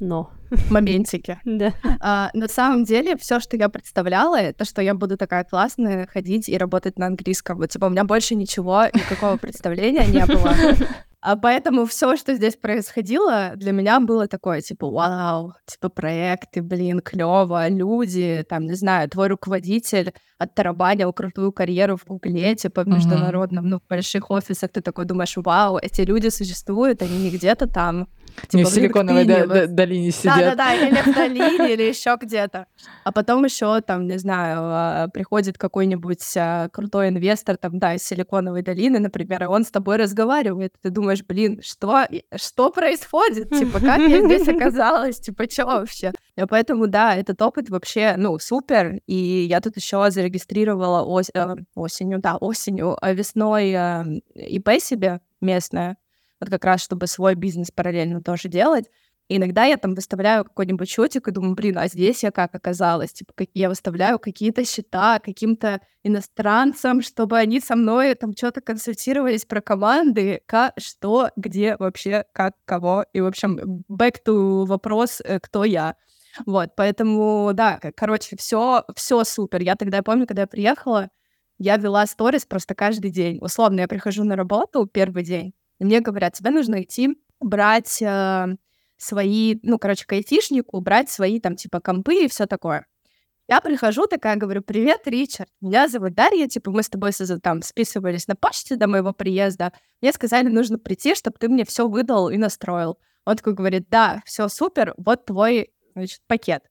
но. Моментики. Да. А, на самом деле, все, что я представляла, это что я буду такая классная ходить и работать на английском. Вот, типа, у меня больше ничего, никакого представления не было. А поэтому все, что здесь происходило, для меня было такое, типа, вау, типа, проекты, блин, клево, люди, там, не знаю, твой руководитель оттарабанил крутую карьеру в Гугле, типа, в международном, mm-hmm. ну, в больших офисах, ты такой думаешь, вау, эти люди существуют, они не где-то там, Типа, не в Силиконовой до, до, долине сидят. Да-да-да, или в долине, или еще где-то. А потом еще там, не знаю, а, приходит какой-нибудь а, крутой инвестор, там, да, из Силиконовой долины, например, и он с тобой разговаривает. Ты думаешь, блин, что, что происходит? Типа, как я здесь оказалась? Типа, что вообще? И поэтому, да, этот опыт вообще, ну, супер. И я тут еще зарегистрировала ос- э, осенью, да, осенью, а весной э, ИП себе местное вот как раз, чтобы свой бизнес параллельно тоже делать. И иногда я там выставляю какой-нибудь счетик и думаю, блин, а здесь я как оказалась? Типа, как я выставляю какие-то счета каким-то иностранцам, чтобы они со мной там что-то консультировались про команды, как, что, где вообще, как, кого. И, в общем, back to вопрос, э, кто я. Вот, поэтому, да, короче, все, все супер. Я тогда помню, когда я приехала, я вела сторис просто каждый день. Условно, я прихожу на работу первый день, и мне говорят, тебе нужно идти брать э, свои, ну, короче, к айтишнику, брать свои там, типа, компы и все такое. Я прихожу, такая говорю, привет, Ричард, меня зовут Дарья, типа, мы с тобой там списывались на почте до моего приезда. Мне сказали, нужно прийти, чтобы ты мне все выдал и настроил. Он такой говорит, да, все супер, вот твой, значит, пакет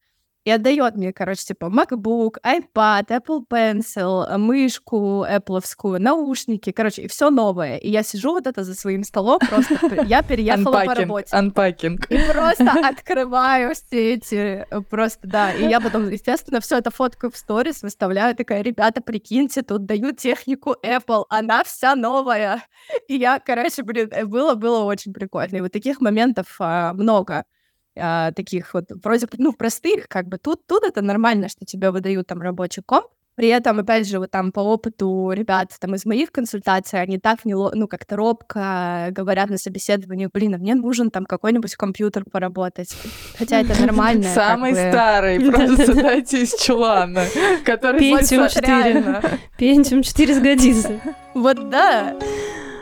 и отдает мне, короче, типа MacBook, iPad, Apple Pencil, мышку Apple, наушники, короче, и все новое. И я сижу вот это за своим столом, просто я переехала по работе. Unpacking. И просто открываю все эти, э, просто, да. И я потом, естественно, все это фоткаю в сторис, выставляю, такая, ребята, прикиньте, тут дают технику Apple, она вся новая. И я, короче, блин, э, было, было очень прикольно. И вот таких моментов а, много а, таких вот вроде ну простых, как бы тут тут это нормально, что тебе выдают там рабочий комп. При этом, опять же, вот там по опыту ребят там из моих консультаций, они так не, ну, как-то робко говорят на собеседовании, блин, а мне нужен там какой-нибудь компьютер поработать. Хотя это нормально. Самый старый, просто дайте из чулана, который Пентиум 4. Пентиум 4 сгодится. Вот да,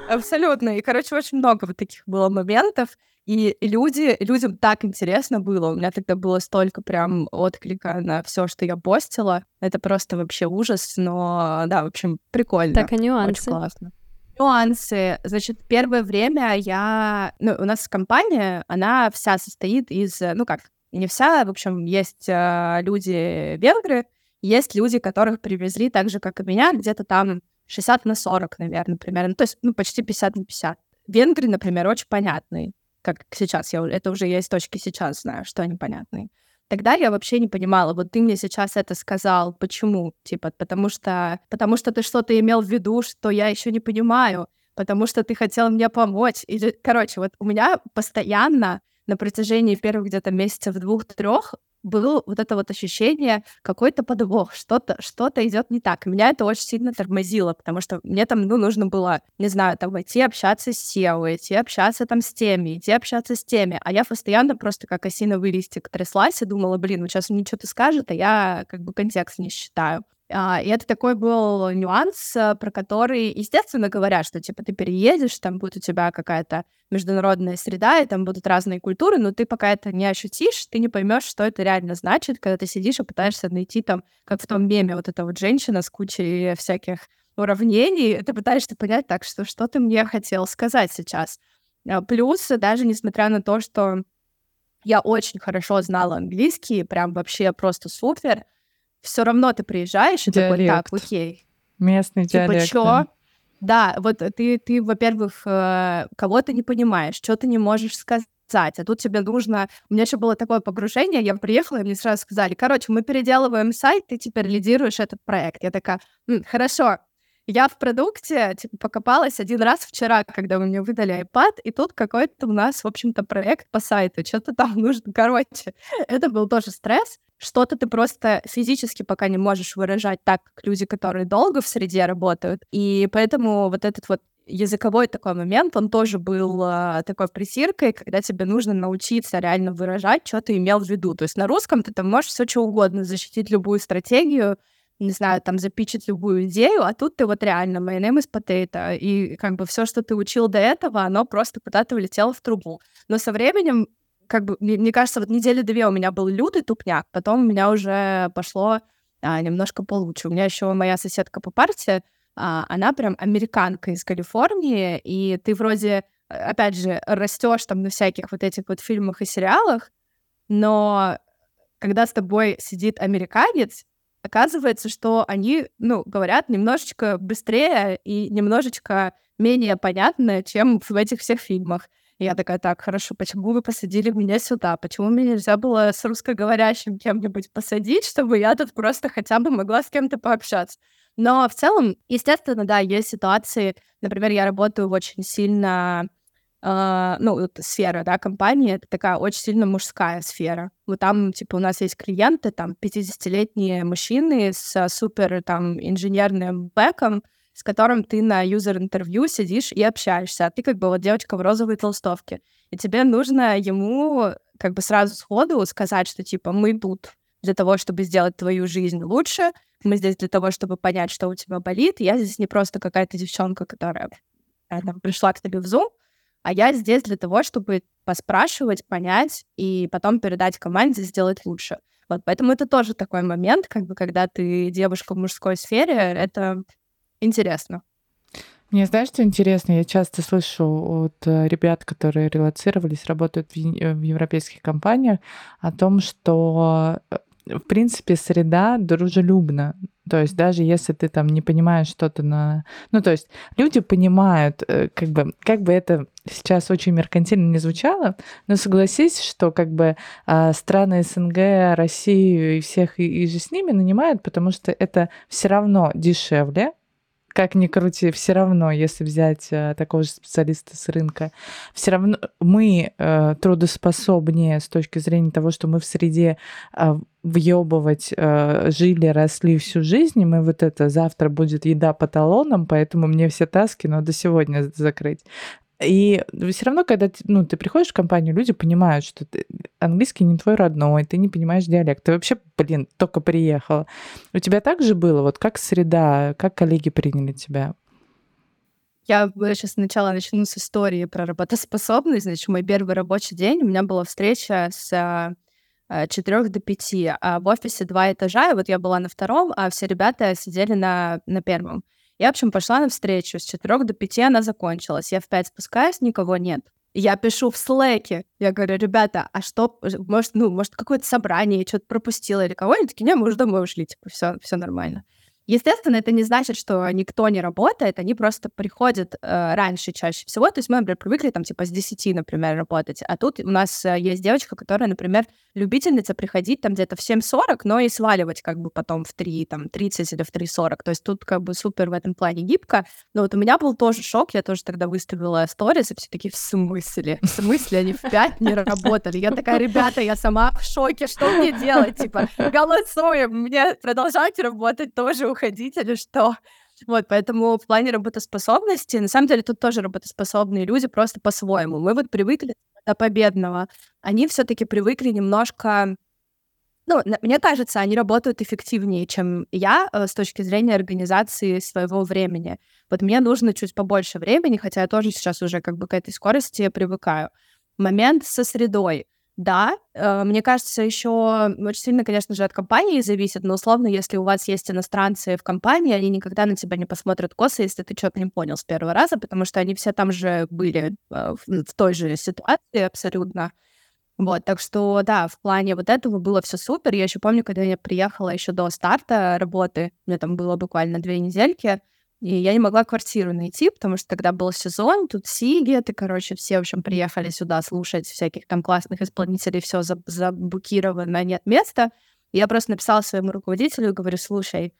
абсолютно. И, короче, очень много вот таких было моментов. И люди, людям так интересно было. У меня тогда было столько прям отклика на все, что я постила. Это просто вообще ужас, но да, в общем, прикольно. Так, а нюансы? Очень классно. Нюансы. Значит, первое время я... Ну, у нас компания, она вся состоит из... Ну как, не вся, в общем, есть э, люди венгры, есть люди, которых привезли так же, как и меня, где-то там 60 на 40, наверное, примерно. То есть, ну, почти 50 на 50. Венгры, например, очень понятные как сейчас, я, это уже я из точки сейчас знаю, что они понятные. Тогда я вообще не понимала, вот ты мне сейчас это сказал, почему? Типа, потому что, потому что ты что-то имел в виду, что я еще не понимаю, потому что ты хотел мне помочь. Или, короче, вот у меня постоянно на протяжении первых где-то месяцев двух-трех было вот это вот ощущение, какой-то подвох, что-то что идет не так. Меня это очень сильно тормозило, потому что мне там, ну, нужно было, не знаю, там, идти общаться с SEO, идти общаться там с теми, идти общаться с теми. А я постоянно просто как осиновый листик тряслась и думала, блин, вот сейчас мне что-то скажет, а я как бы контекст не считаю. А, и это такой был нюанс, э, про который, естественно, говорят, что типа ты переедешь, там будет у тебя какая-то международная среда, и там будут разные культуры, но ты пока это не ощутишь, ты не поймешь, что это реально значит, когда ты сидишь и пытаешься найти там, как в том меме, вот эта вот женщина с кучей всяких уравнений, ты пытаешься понять так, что что ты мне хотел сказать сейчас. А, плюс, даже несмотря на то, что я очень хорошо знала английский, прям вообще просто супер, все равно ты приезжаешь и диалект. такой, так, окей. Местный типа, диалект. Чё? Да. да, вот ты, ты во-первых, э, кого-то не понимаешь, что ты не можешь сказать, а тут тебе нужно... У меня еще было такое погружение, я приехала, и мне сразу сказали, короче, мы переделываем сайт, ты теперь лидируешь этот проект. Я такая, хорошо, я в продукте, типа, покопалась один раз вчера, когда вы мне выдали iPad, и тут какой-то у нас, в общем-то, проект по сайту, что-то там нужно. Короче, это был тоже стресс. Что-то ты просто физически пока не можешь выражать так, как люди, которые долго в среде работают. И поэтому вот этот вот языковой такой момент, он тоже был э, такой присиркой, когда тебе нужно научиться реально выражать, что ты имел в виду. То есть на русском ты там можешь все что угодно, защитить любую стратегию, не знаю, там запичить любую идею, а тут ты вот реально my name is potato, и как бы все, что ты учил до этого, оно просто куда-то улетело в трубу. Но со временем, как бы, мне, мне кажется, вот недели две у меня был лютый тупняк, потом у меня уже пошло а, немножко получше. У меня еще моя соседка по партии, а, она прям американка из Калифорнии, и ты вроде, опять же, растешь там на всяких вот этих вот фильмах и сериалах, но когда с тобой сидит американец, оказывается, что они, ну, говорят немножечко быстрее и немножечко менее понятно, чем в этих всех фильмах. И я такая, так, хорошо, почему вы посадили меня сюда? Почему мне нельзя было с русскоговорящим кем-нибудь посадить, чтобы я тут просто хотя бы могла с кем-то пообщаться? Но в целом, естественно, да, есть ситуации, например, я работаю в очень сильно Uh, ну, вот сфера, да, компании, это такая очень сильно мужская сфера. Вот там, типа, у нас есть клиенты, там, 50-летние мужчины с супер, там, инженерным бэком, с которым ты на юзер-интервью сидишь и общаешься, а ты как бы вот девочка в розовой толстовке. И тебе нужно ему как бы сразу сходу сказать, что, типа, мы тут для того, чтобы сделать твою жизнь лучше, мы здесь для того, чтобы понять, что у тебя болит. Я здесь не просто какая-то девчонка, которая э, там, пришла к тебе в Zoom, а я здесь для того, чтобы поспрашивать, понять и потом передать команде сделать лучше. Вот, поэтому это тоже такой момент, как бы, когда ты девушка в мужской сфере, это интересно. Мне знаешь, что интересно? Я часто слышу от э, ребят, которые релацировались, работают в, э, в европейских компаниях, о том, что э, в принципе, среда дружелюбна. То есть даже если ты там не понимаешь что-то на... Ну, то есть люди понимают, как бы, как бы это сейчас очень меркантильно не звучало, но согласись, что как бы страны СНГ, Россию и всех и, и же с ними нанимают, потому что это все равно дешевле, как ни крути, все равно, если взять э, такого же специалиста с рынка, все равно мы э, трудоспособнее с точки зрения того, что мы в среде э, въебывать жили, росли всю жизнь, и мы вот это завтра будет еда по талонам, поэтому мне все таски надо сегодня закрыть. И все равно, когда ну, ты приходишь в компанию, люди понимают, что ты, английский не твой родной, ты не понимаешь диалект. Ты вообще, блин, только приехала. У тебя так же было? Вот как среда, как коллеги приняли тебя? Я сейчас сначала начну с истории про работоспособность. Значит, мой первый рабочий день у меня была встреча с э, четырех до пяти, а в офисе два этажа, и вот я была на втором, а все ребята сидели на, на первом. Я, в общем, пошла на встречу. С 4 до 5 она закончилась. Я в 5 спускаюсь, никого нет. Я пишу в слэке. Я говорю, ребята, а что, может, ну, может, какое-то собрание, что-то пропустила или кого? Они такие, не, мы уже домой ушли, типа, все, все нормально. Естественно, это не значит, что никто не работает, они просто приходят э, раньше чаще всего. То есть мы, например, привыкли там типа с 10, например, работать. А тут у нас э, есть девочка, которая, например, любительница приходить там где-то в 7.40, но и сваливать как бы потом в 3, там, 30 или в 3.40. То есть тут как бы супер в этом плане гибко. Но вот у меня был тоже шок, я тоже тогда выставила сторис, и все такие, в смысле? В смысле они в 5 не работали? Я такая, ребята, я сама в шоке, что мне делать? Типа, голосуем, мне продолжать работать тоже уходить или что. Вот, поэтому в плане работоспособности, на самом деле, тут тоже работоспособные люди просто по-своему. Мы вот привыкли до победного. Они все таки привыкли немножко ну, мне кажется, они работают эффективнее, чем я э, с точки зрения организации своего времени. Вот мне нужно чуть побольше времени, хотя я тоже сейчас уже как бы к этой скорости привыкаю. Момент со средой. Да, э, мне кажется, еще очень сильно, конечно же, от компании зависит, но условно, если у вас есть иностранцы в компании, они никогда на тебя не посмотрят косо, если ты что-то не понял с первого раза, потому что они все там же были э, в той же ситуации абсолютно. Вот, так что, да, в плане вот этого было все супер. Я еще помню, когда я приехала еще до старта работы, мне там было буквально две недельки, и я не могла квартиру найти, потому что тогда был сезон, тут Сигет, и, короче, все, в общем, приехали сюда слушать всяких там классных исполнителей, все забукировано, нет места. И я просто написала своему руководителю и говорю, слушай,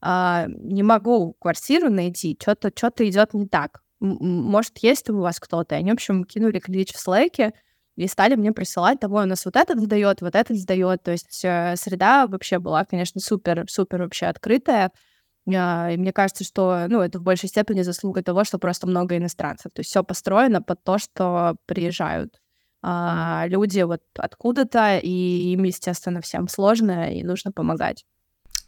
а, не могу квартиру найти, что-то что идет не так. Может, есть у вас кто-то? И они, в общем, кинули клич в слэке, и стали мне присылать того, у нас вот этот сдает, вот этот сдает. То есть э, среда вообще была, конечно, супер, супер вообще открытая. А, и мне кажется, что ну, это в большей степени заслуга того, что просто много иностранцев. То есть все построено под то, что приезжают а, люди вот откуда-то, и им, естественно, всем сложно, и нужно помогать.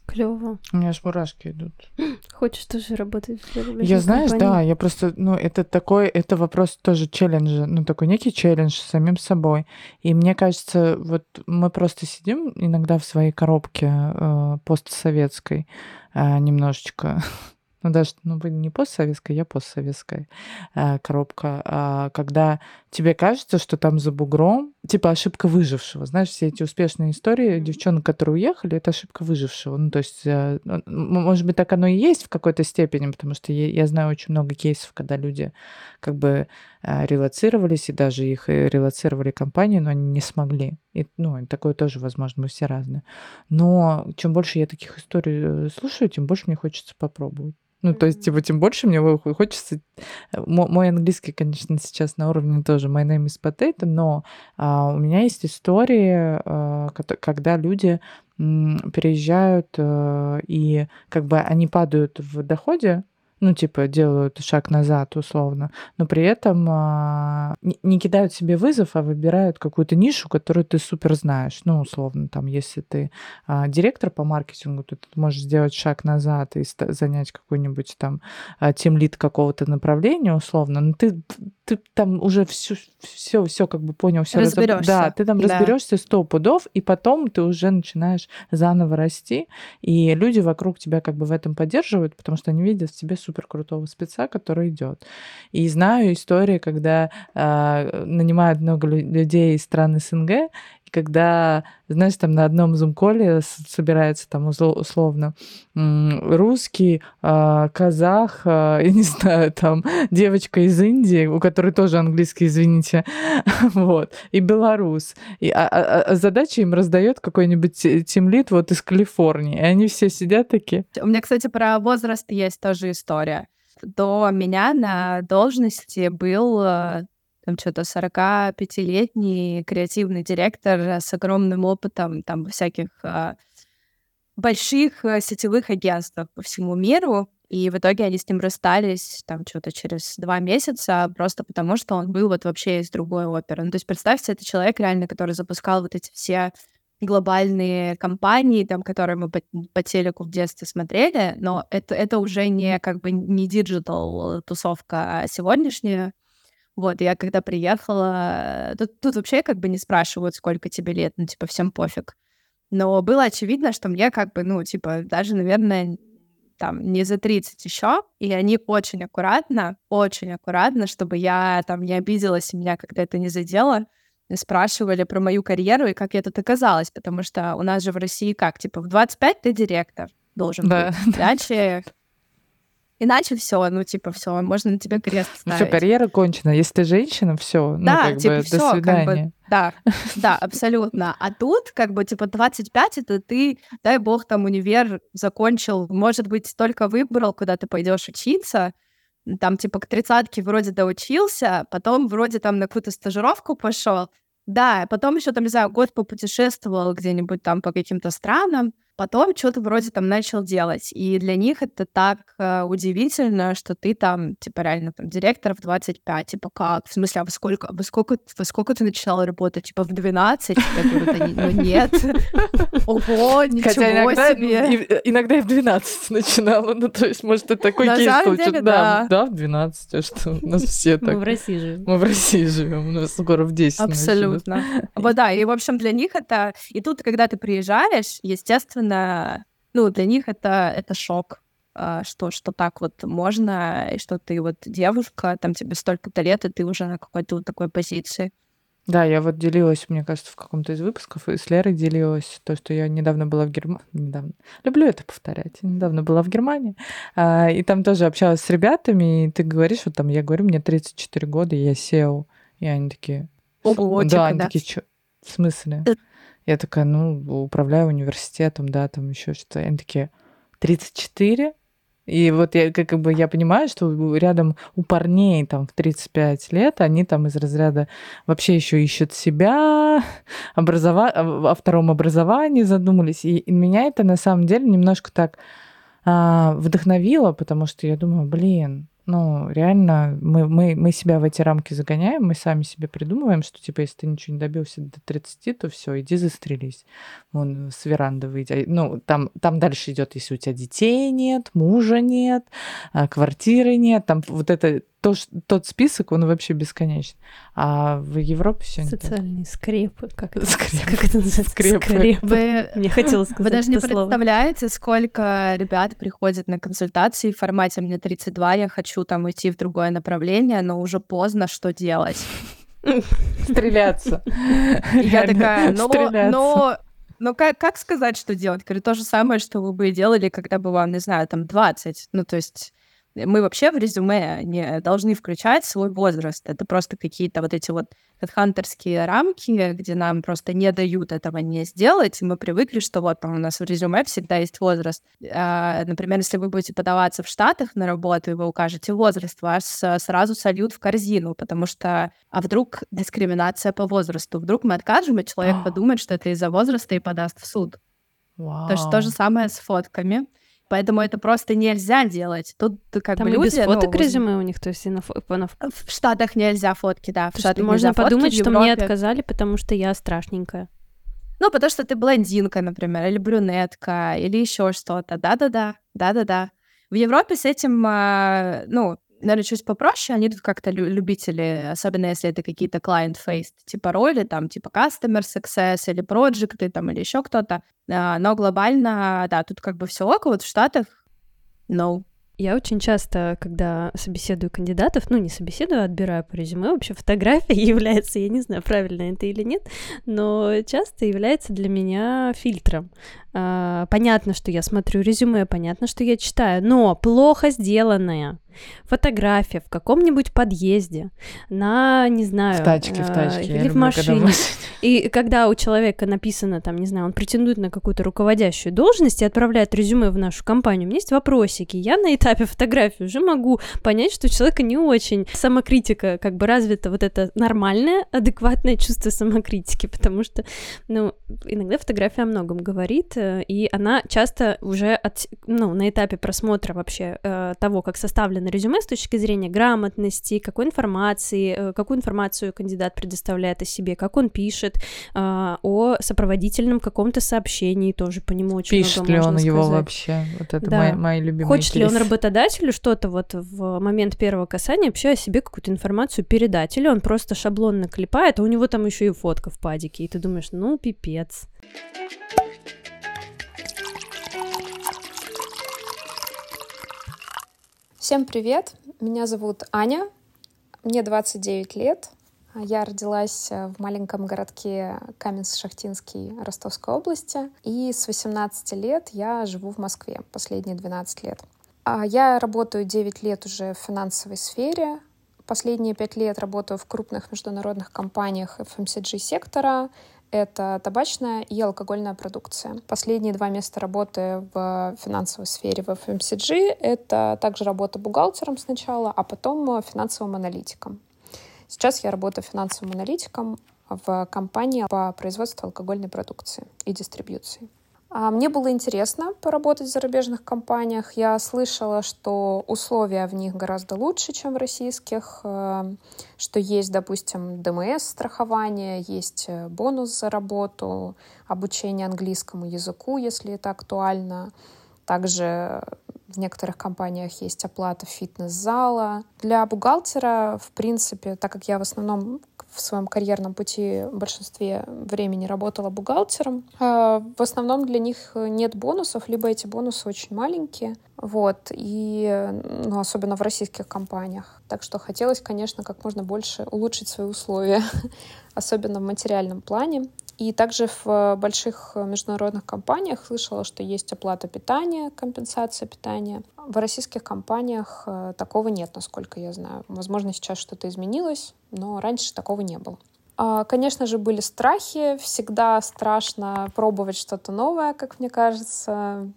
Клево. У меня аж мурашки идут. Хочешь тоже работать в Я знаешь, компании? да, я просто, ну, это такой, это вопрос тоже челленджа, ну, такой некий челлендж с самим собой. И мне кажется, вот мы просто сидим иногда в своей коробке э, постсоветской, э, немножечко ну даже, ну вы не постсоветская, я постсоветская э, коробка, а, когда тебе кажется, что там за бугром, типа ошибка выжившего, знаешь, все эти успешные истории девчонок, которые уехали, это ошибка выжившего, ну то есть, э, может быть, так оно и есть в какой-то степени, потому что я, я знаю очень много кейсов, когда люди как бы э, релацировались, и даже их э, релацировали компании, но они не смогли. И, ну, такое тоже возможно, мы все разные. Но чем больше я таких историй э, слушаю, тем больше мне хочется попробовать. Ну, то есть, типа, тем больше мне хочется... Э, мой английский, конечно, сейчас на уровне тоже My name is potato, но а, у меня есть истории, а, когда люди м, переезжают, а, и как бы они падают в доходе, ну, типа, делают шаг назад, условно, но при этом а, не, не кидают себе вызов, а выбирают какую-то нишу, которую ты супер знаешь. Ну, условно, там, если ты а, директор по маркетингу, то ты можешь сделать шаг назад и занять какой-нибудь там а, тимлит какого-то направления, условно, но ты ты там уже все, все, все как бы понял, все разберешься. Да, ты там да. разберешься сто пудов, и потом ты уже начинаешь заново расти, и люди вокруг тебя как бы в этом поддерживают, потому что они видят в тебе супер крутого спеца, который идет. И знаю истории, когда э, нанимают много людей из стран СНГ, когда, знаешь, там на одном зум-коле собирается там условно русский, а, казах, а, я не знаю, там девочка из Индии, у которой тоже английский, извините, вот, и белорус. И, а, а, а задача им раздает какой-нибудь тимлит вот из Калифорнии, и они все сидят такие. У меня, кстати, про возраст есть тоже история. До меня на должности был э, там что-то 45-летний креативный директор с огромным опытом там всяких а, больших а, сетевых агентств по всему миру. И в итоге они с ним расстались там что-то через два месяца, просто потому что он был вот вообще из другой оперы. Ну, то есть представьте, это человек реально, который запускал вот эти все глобальные компании, там, которые мы по, по телеку в детстве смотрели, но это, это уже не как бы не диджитал тусовка сегодняшняя, вот, я когда приехала, тут, тут вообще как бы не спрашивают, сколько тебе лет, ну, типа, всем пофиг. Но было очевидно, что мне как бы, ну, типа, даже, наверное, там, не за 30 еще, и они очень аккуратно, очень аккуратно, чтобы я там не обиделась и меня как-то это не задело, спрашивали про мою карьеру и как я тут оказалась, потому что у нас же в России как, типа, в 25 ты директор должен да. быть, иначе Иначе все, ну типа все, можно на тебя крест ставить. Ну, все, карьера кончена. Если ты женщина, все, ну да, как типа, бы все, до свидания. Как бы, да, да, абсолютно. А тут как бы типа 25 это ты, дай бог, там универ закончил, может быть, только выбрал, куда ты пойдешь учиться, там типа к тридцатке вроде доучился, потом вроде там на какую-то стажировку пошел, да, потом еще там, не знаю, год попутешествовал где-нибудь там по каким-то странам, Потом что-то вроде там начал делать. И для них это так э, удивительно, что ты там, типа, реально там директор в 25. Типа, как? В смысле, а во сколько, во сколько, во сколько ты начинала работать? Типа, в 12? Я говорю, да, ну нет. Ого, ничего Хотя иногда, себе. И, иногда и в 12 начинала. Ну, то есть, может, это такой кейс случай. Да, да, в 12. А что? У нас все так. Мы в России живем. Мы в России живем. У нас скоро в 10 Абсолютно. Вот, да. И, в общем, для них это... И тут, когда ты приезжаешь, естественно, естественно, ну, для них это, это шок, а, что, что так вот можно, и что ты вот девушка, там тебе столько-то лет, и ты уже на какой-то вот такой позиции. Да, я вот делилась, мне кажется, в каком-то из выпусков, и с Лерой делилась, то, что я недавно была в Германии, недавно, люблю это повторять, я недавно была в Германии, а, и там тоже общалась с ребятами, и ты говоришь, вот там, я говорю, мне 34 года, я SEO, и они такие... Ого, да, типа, они да. такие, что? В смысле? Я такая, ну, управляю университетом, да, там еще что-то. Они такие, 34? И вот я как бы я понимаю, что рядом у парней там в 35 лет, они там из разряда вообще еще ищут себя, образова... о втором образовании задумались. И меня это на самом деле немножко так а, вдохновило, потому что я думаю, блин, ну, реально, мы, мы, мы себя в эти рамки загоняем, мы сами себе придумываем, что, типа, если ты ничего не добился до 30, то все, иди застрелись. Вон, с веранды выйди. Ну, там, там дальше идет, если у тебя детей нет, мужа нет, а, квартиры нет, там вот это то, тот список, он вообще бесконечный. А в Европе все не Социальные так. скрепы, как это, скрепы. Как это называется? Скрепы. скрепы. Вы, Мне хотелось сказать Вы даже не слово. представляете, сколько ребят приходят на консультации в формате «мне 32, я хочу там уйти в другое направление, но уже поздно, что делать?» Стреляться. Я такая, но, но но как, как сказать, что делать? Говорю, то же самое, что вы бы делали, когда бы вам, не знаю, там 20. Ну, то есть мы вообще в резюме не должны включать свой возраст. Это просто какие-то вот эти вот хантерские рамки, где нам просто не дают этого не сделать. И мы привыкли, что вот у нас в резюме всегда есть возраст. А, например, если вы будете подаваться в Штатах на работу, и вы укажете возраст, вас сразу сольют в корзину, потому что а вдруг дискриминация по возрасту? Вдруг мы откажем, и человек подумает, что это из-за возраста и подаст в суд. Wow. То, что то же самое с фотками. Поэтому это просто нельзя делать. Тут как Там бы люди... без фоток ну, резюме у них, то есть и на, фо- на В Штатах нельзя фотки, да. В Штатах можно нельзя фотки, подумать, что мне отказали, потому что я страшненькая. Ну, потому что ты блондинка, например, или брюнетка, или еще что-то. Да-да-да, да-да-да. В Европе с этим, а, ну, наверное, чуть попроще. Они тут как-то лю- любители, особенно если это какие-то client-faced типа роли, там, типа customer success или проекты, там, или еще кто-то. А, Но глобально, да, тут как бы все ок, вот в Штатах no. Я очень часто, когда собеседую кандидатов, ну, не собеседую, а отбираю по резюме, вообще фотография является, я не знаю, правильно это или нет, но часто является для меня фильтром. А, Понятно, что я смотрю резюме, понятно, что я читаю, но плохо сделанная фотография в каком-нибудь подъезде, на, не знаю... В тачке, в а, тачке. Или в когда машине. И когда у человека написано, там, не знаю, он претендует на какую-то руководящую должность и отправляет резюме в нашу компанию, у меня есть вопросики. Я на этапе фотографии уже могу понять, что у человека не очень самокритика, как бы развита вот это нормальное, адекватное чувство самокритики, потому что, ну, иногда фотография о многом говорит, э, и она часто уже от, ну, на этапе просмотра вообще э, того, как составлено резюме с точки зрения грамотности, какой информации, э, какую информацию кандидат предоставляет о себе, как он пишет, а, о сопроводительном каком-то сообщении тоже по нему очень Пишет много ли можно он его сказать. вообще? Вот это Да. мои, мои любимые Хочет ли он кейсы. работодателю что-то вот в момент первого касания вообще о себе какую-то информацию передать? Или он просто шаблонно клепает, а у него там еще и фотка в падике, и ты думаешь, ну, пипец. Всем привет! Меня зовут Аня, мне 29 лет. Я родилась э, в маленьком городке Каменск-Шахтинский Ростовской области. И с 18 лет я живу в Москве, последние 12 лет. А Я работаю 9 лет уже в финансовой сфере. Последние 5 лет работаю в крупных международных компаниях FMCG-сектора. Это табачная и алкогольная продукция. Последние два места работы в финансовой сфере в FMCG — это также работа бухгалтером сначала, а потом финансовым аналитиком. Сейчас я работаю финансовым аналитиком в компании по производству алкогольной продукции и дистрибьюции. А Мне было интересно поработать в зарубежных компаниях. Я слышала, что условия в них гораздо лучше, чем в российских, э, что есть, допустим, ДМС страхование, есть э, бонус за работу, обучение английскому языку, если это актуально. Также в некоторых компаниях есть оплата фитнес-зала. Для бухгалтера, в принципе, так как я в основном в своем карьерном пути в большинстве времени работала бухгалтером, э, в основном для них нет бонусов, либо эти бонусы очень маленькие, вот, и, ну, особенно в российских компаниях. Так что хотелось, конечно, как можно больше улучшить свои условия, особенно в материальном плане. И также в больших международных компаниях слышала, что есть оплата питания, компенсация питания. В российских компаниях э, такого нет, насколько я знаю. Возможно, сейчас что-то изменилось, но раньше такого не было. А, Конечно же, были страхи. Всегда страшно пробовать что-то новое, как мне кажется.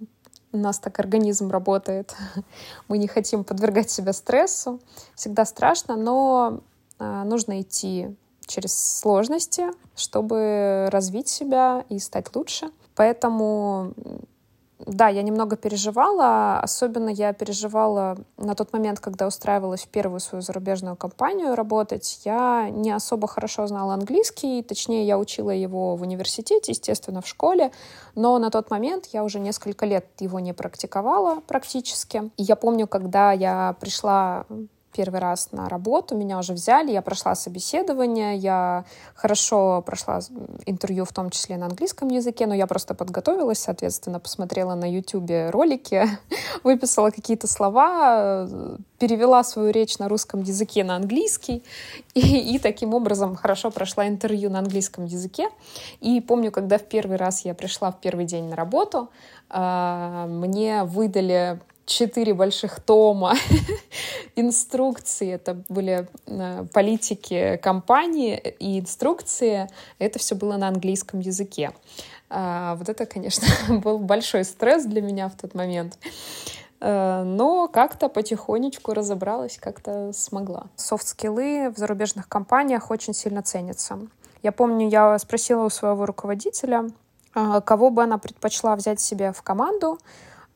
У нас так организм работает. Мы не хотим подвергать себя стрессу. Всегда страшно, но нужно идти через сложности, чтобы развить себя и стать лучше. Поэтому, да, я немного переживала. Особенно я переживала на тот момент, когда устраивалась в первую свою зарубежную компанию работать. Я не особо хорошо знала английский, точнее, я учила его в университете, естественно, в школе, но на тот момент я уже несколько лет его не практиковала практически. И я помню, когда я пришла первый раз на работу, меня уже взяли, я прошла собеседование, я хорошо прошла интервью, в том числе на английском языке, но я просто подготовилась, соответственно, посмотрела на YouTube ролики, выписала какие-то слова, перевела свою речь на русском языке на английский, и, и таким образом хорошо прошла интервью на английском языке. И помню, когда в первый раз я пришла в первый день на работу, а, мне выдали четыре больших тома инструкции. Это были э, политики компании и инструкции. Это все было на английском языке. А, Вот это, конечно, был большой стресс для меня в тот момент. Э, Но как-то потихонечку разобралась, как-то смогла. Софт-скиллы в зарубежных компаниях очень сильно ценятся. Я помню, я спросила у своего руководителя, а, кого бы она предпочла взять себе в команду,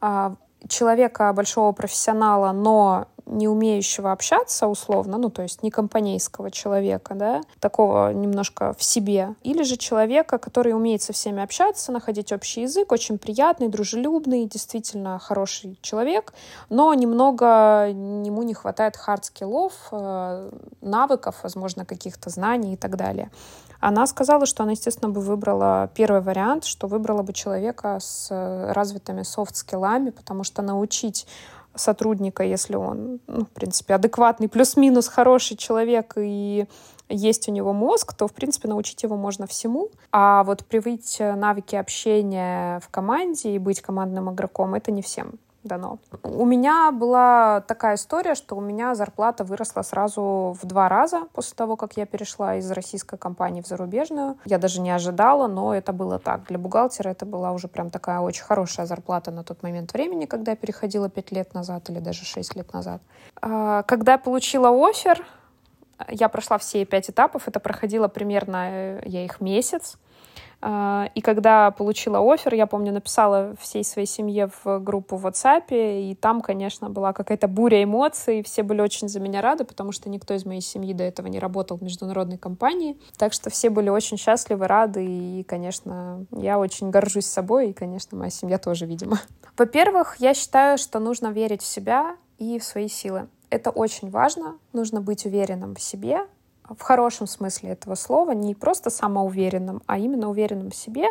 а, человека большого профессионала, но не умеющего общаться условно, ну, то есть не компанейского человека, да, такого немножко в себе, или же человека, который умеет со всеми общаться, находить общий язык, очень приятный, дружелюбный, действительно хороший человек, но немного ему не хватает hard skill'ов, э, навыков, возможно, каких-то знаний и так далее. Она сказала, что она, естественно, бы выбрала первый вариант, что выбрала бы человека с э, развитыми софт-скиллами, потому что научить сотрудника, если он, ну, в принципе, адекватный, плюс-минус хороший человек и есть у него мозг, то, в принципе, научить его можно всему. А вот привить навыки общения в команде и быть командным игроком — это не всем дано. У меня была такая история, что у меня зарплата выросла сразу в два раза после того, как я перешла из российской компании в зарубежную. Я даже не ожидала, но это было так. Для бухгалтера это была уже прям такая очень хорошая зарплата на тот момент времени, когда я переходила пять лет назад или даже шесть лет назад. А, когда я получила офер, я прошла все пять этапов, это проходило примерно, э, я их месяц. А, и когда получила офер, я помню, написала всей своей семье в группу в WhatsApp, и там, конечно, была какая-то буря эмоций, все были очень за меня рады, потому что никто из моей семьи до этого не работал в международной компании, так что все были очень счастливы, рады, и, конечно, я очень горжусь собой, и, конечно, моя семья тоже, видимо. Во-первых, я считаю, что нужно верить в себя и в свои силы. Это очень важно, нужно быть уверенным в себе, в хорошем смысле этого слова, не просто самоуверенным, а именно уверенным в себе,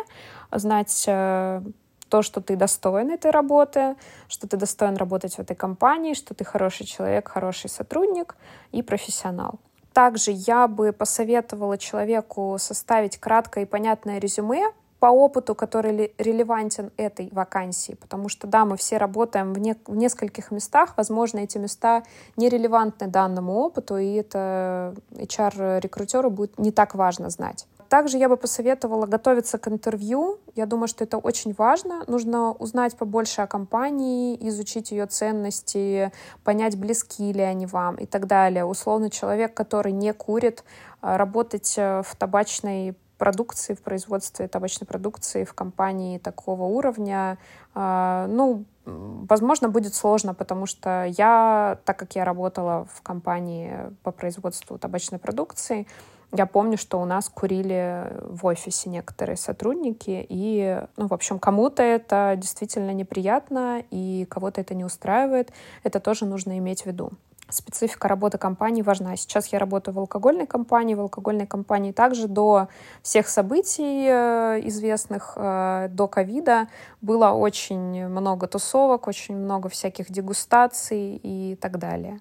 знать э, то, что ты достоин этой работы, что ты достоин работать в этой компании, что ты хороший человек, хороший сотрудник и профессионал. Также я бы посоветовала человеку составить краткое и понятное резюме по опыту, который релевантен этой вакансии, потому что, да, мы все работаем в, не, в нескольких местах, возможно, эти места нерелевантны данному опыту, и это HR-рекрутеру будет не так важно знать. Также я бы посоветовала готовиться к интервью. Я думаю, что это очень важно. Нужно узнать побольше о компании, изучить ее ценности, понять, близки ли они вам и так далее. Условно, человек, который не курит, работать в табачной продукции, в производстве табачной продукции в компании такого уровня, а, ну, возможно, будет сложно, потому что я, так как я работала в компании по производству табачной продукции, я помню, что у нас курили в офисе некоторые сотрудники, и, ну, в общем, кому-то это действительно неприятно, и кого-то это не устраивает. Это тоже нужно иметь в виду специфика работы компании важна. Сейчас я работаю в алкогольной компании. В алкогольной компании также до всех событий э, известных, э, до ковида, было очень много тусовок, очень много всяких дегустаций и так далее.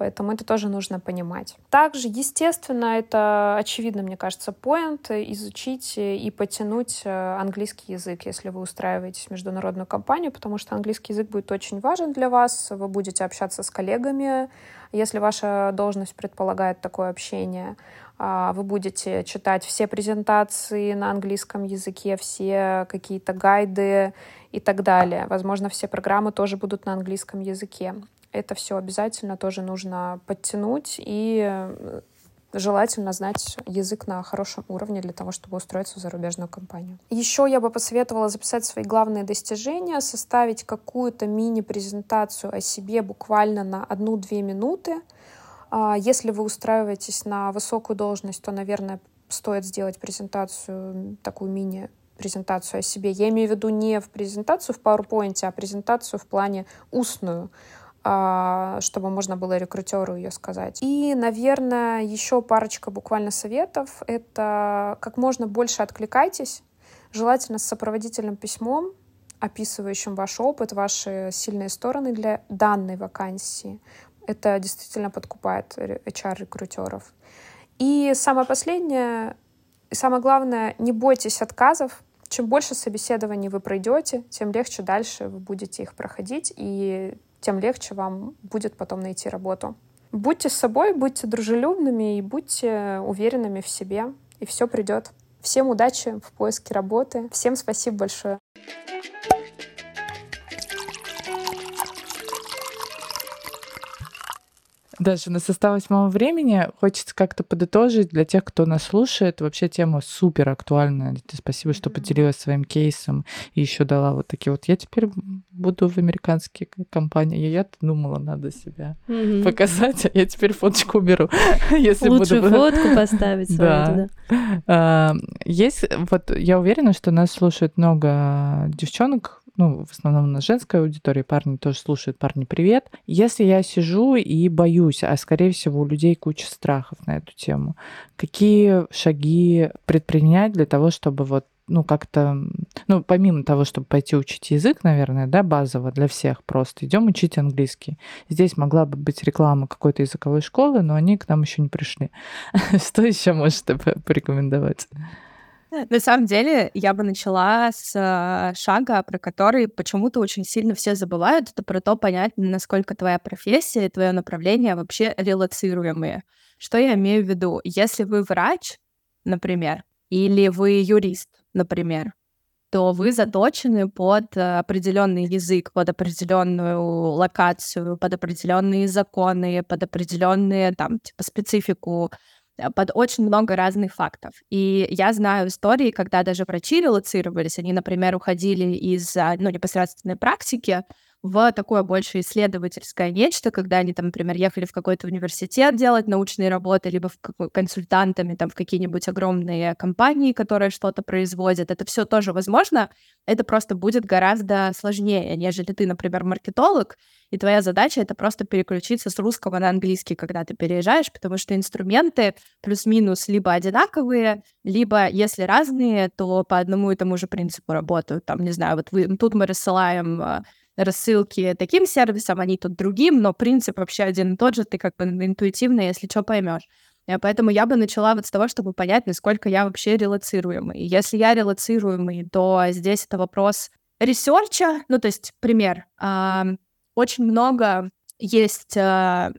Поэтому это тоже нужно понимать. Также, естественно, это очевидно, мне кажется, поинт изучить и потянуть э, английский язык, если вы устраиваетесь в международную компанию, потому что английский язык будет очень важен для вас. Вы будете общаться с коллегами, если ваша должность предполагает такое общение. А, вы будете читать все презентации на английском языке, все какие-то гайды и так далее. Возможно, все программы тоже будут на английском языке это все обязательно тоже нужно подтянуть и э, желательно знать язык на хорошем уровне для того, чтобы устроиться в зарубежную компанию. Еще я бы посоветовала записать свои главные достижения, составить какую-то мини-презентацию о себе буквально на одну-две минуты. А, если вы устраиваетесь на высокую должность, то, наверное, стоит сделать презентацию, такую мини презентацию о себе. Я имею в виду не в презентацию в PowerPoint, а презентацию в плане устную. А, чтобы можно было рекрутеру ее сказать. И, наверное, еще парочка буквально советов. Это как можно больше откликайтесь, желательно с сопроводительным письмом, описывающим ваш опыт, ваши сильные стороны для данной вакансии. Это действительно подкупает HR-рекрутеров. И самое последнее, и самое главное, не бойтесь отказов. Чем больше собеседований вы пройдете, тем легче дальше вы будете их проходить, и тем легче вам будет потом найти работу. Будьте с собой, будьте дружелюбными и будьте уверенными в себе, и все придет. Всем удачи в поиске работы. Всем спасибо большое. Даже на состав восьмого времени хочется как-то подытожить для тех, кто нас слушает. Вообще тема супер актуальная. Спасибо, что поделилась своим кейсом и еще дала вот такие вот. Я теперь буду в американские компании. Я думала, надо себя mm-hmm. показать, а я теперь фоточку уберу. Если буду... фотку поставить свою да. Есть, вот я уверена, что нас слушает много девчонок, ну, в основном на женской аудитории, парни тоже слушают, парни, привет. Если я сижу и боюсь, а скорее всего у людей куча страхов на эту тему, какие шаги предпринять для того, чтобы вот ну, как-то, ну, помимо того, чтобы пойти учить язык, наверное, да, базово для всех просто, идем учить английский. Здесь могла бы быть реклама какой-то языковой школы, но они к нам еще не пришли. Что еще можете порекомендовать? На самом деле, я бы начала с э, шага, про который почему-то очень сильно все забывают. Это про то понять, насколько твоя профессия и твое направление вообще релацируемые. Что я имею в виду? Если вы врач, например, или вы юрист, например, то вы заточены под определенный язык, под определенную локацию, под определенные законы, под определенные там типа специфику под очень много разных фактов. И я знаю истории, когда даже врачи релацировались, они, например, уходили из ну, непосредственной практики в такое больше исследовательское нечто, когда они там, например, ехали в какой-то университет делать научные работы, либо в консультантами там в какие-нибудь огромные компании, которые что-то производят. Это все тоже возможно. Это просто будет гораздо сложнее, нежели ты, например, маркетолог, и твоя задача это просто переключиться с русского на английский, когда ты переезжаешь, потому что инструменты плюс-минус либо одинаковые, либо если разные, то по одному и тому же принципу работают. Там, не знаю, вот вы, тут мы рассылаем а, рассылки таким сервисом, они тут другим, но принцип вообще один и тот же, ты как бы интуитивно, если что, поймешь. Поэтому я бы начала вот с того, чтобы понять, насколько я вообще релацируемый. Если я релацируемый, то здесь это вопрос research'а, ну, то есть, пример. Э, очень много есть э,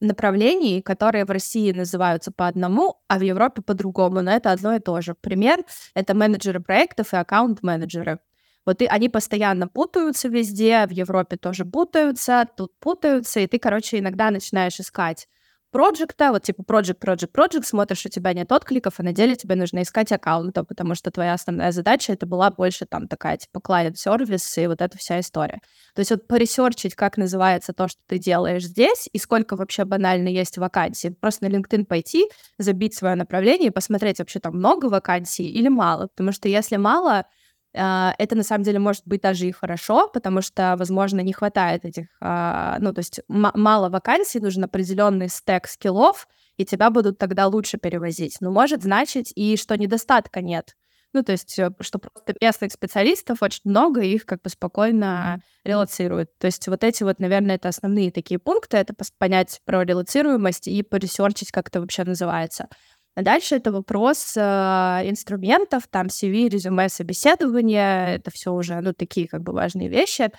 направлений, которые в России называются по одному, а в Европе по-другому, но это одно и то же. Пример — это менеджеры проектов и аккаунт-менеджеры. Вот и они постоянно путаются везде, в Европе тоже путаются, тут путаются, и ты, короче, иногда начинаешь искать проекта, вот типа project, project, project, смотришь, у тебя нет откликов, а на деле тебе нужно искать аккаунта, потому что твоя основная задача это была больше там такая типа client service и вот эта вся история. То есть вот поресерчить, как называется то, что ты делаешь здесь, и сколько вообще банально есть вакансий. Просто на LinkedIn пойти, забить свое направление и посмотреть, вообще там много вакансий или мало. Потому что если мало, это на самом деле может быть даже и хорошо, потому что, возможно, не хватает этих, а, ну, то есть мало вакансий, нужен определенный стек скиллов, и тебя будут тогда лучше перевозить. Но может значить и что недостатка нет. Ну, то есть, э, что просто местных специалистов очень много, и их как бы спокойно релацируют. То есть вот эти вот, наверное, это основные такие пункты, это понять про релацируемость и поресерчить, как это вообще называется. А дальше это вопрос э, инструментов, там CV, резюме, собеседование, это все уже, ну, такие как бы важные вещи.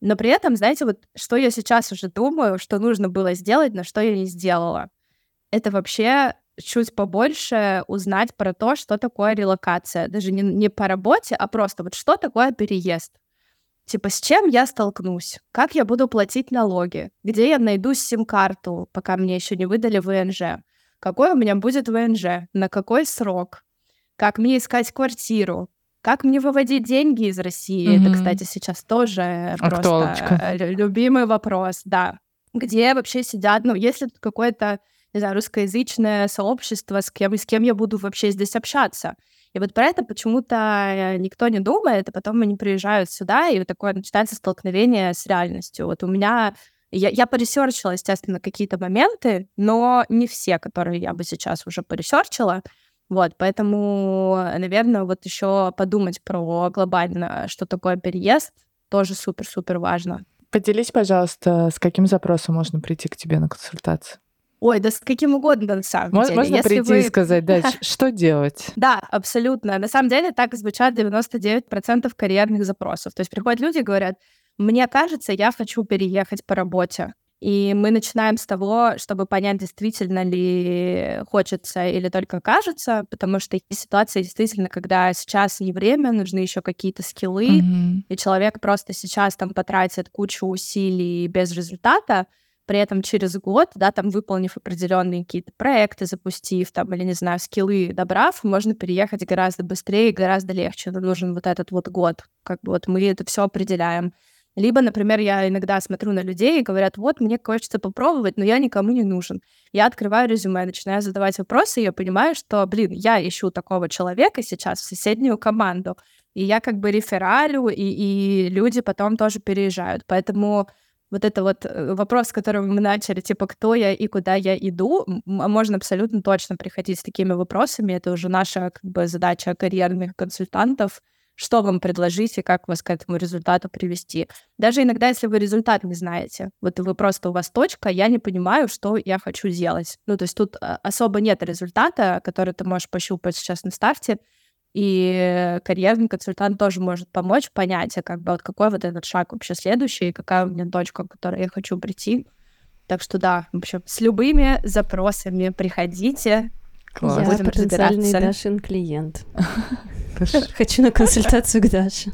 Но при этом, знаете, вот что я сейчас уже думаю, что нужно было сделать, но что я не сделала, это вообще чуть побольше узнать про то, что такое релокация. Даже не, не по работе, а просто вот что такое переезд. Типа, с чем я столкнусь? Как я буду платить налоги? Где я найду сим-карту, пока мне еще не выдали ВНЖ? Какой у меня будет ВНЖ, на какой срок, как мне искать квартиру, как мне выводить деньги из России. Mm-hmm. Это, кстати, сейчас тоже Актуалочка. просто э, любимый вопрос, да. Где вообще сидят, ну, если тут какое-то, не знаю, русскоязычное сообщество, с кем, с кем я буду вообще здесь общаться. И вот про это почему-то э, никто не думает, а потом они приезжают сюда, и вот такое начинается столкновение с реальностью. Вот у меня я, я поресерчила, естественно, какие-то моменты, но не все, которые я бы сейчас уже поресерчила. Вот, поэтому, наверное, вот еще подумать про глобально, что такое переезд, тоже супер-супер важно. Поделись, пожалуйста, с каким запросом можно прийти к тебе на консультацию? Ой, да с каким угодно, на самом Можно деле. Можно Если прийти вы... и сказать, да, что делать? Да, абсолютно. На самом деле так звучат 99% карьерных запросов. То есть приходят люди и говорят, мне кажется, я хочу переехать по работе. И мы начинаем с того, чтобы понять, действительно ли хочется или только кажется, потому что есть ситуации действительно, когда сейчас не время, нужны еще какие-то скиллы, mm-hmm. и человек просто сейчас там потратит кучу усилий без результата, при этом через год, да, там выполнив определенные какие-то проекты, запустив там, или, не знаю, скиллы добрав, можно переехать гораздо быстрее и гораздо легче. Нам нужен вот этот вот год. Как бы вот мы это все определяем. Либо, например, я иногда смотрю на людей и говорят, вот, мне хочется попробовать, но я никому не нужен. Я открываю резюме, начинаю задавать вопросы, и я понимаю, что, блин, я ищу такого человека сейчас в соседнюю команду, и я как бы рефералю, и, и люди потом тоже переезжают. Поэтому вот это вот э, вопрос, с которым мы начали, типа, кто я и куда я иду, а можно абсолютно точно приходить с такими вопросами. Это уже наша как бы задача карьерных консультантов, что вам предложить и как вас к этому результату привести. Даже иногда, если вы результат не знаете, вот вы просто у вас точка, я не понимаю, что я хочу делать. Ну, то есть тут а, особо нет результата, который ты можешь пощупать сейчас на старте, и карьерный консультант тоже может помочь понять, а как бы вот какой вот этот шаг вообще следующий, какая у меня точка, к которой я хочу прийти. Так что да, в общем, с любыми запросами приходите. Класс. Я Будем потенциальный Дашин клиент. Хочу на консультацию к Даше.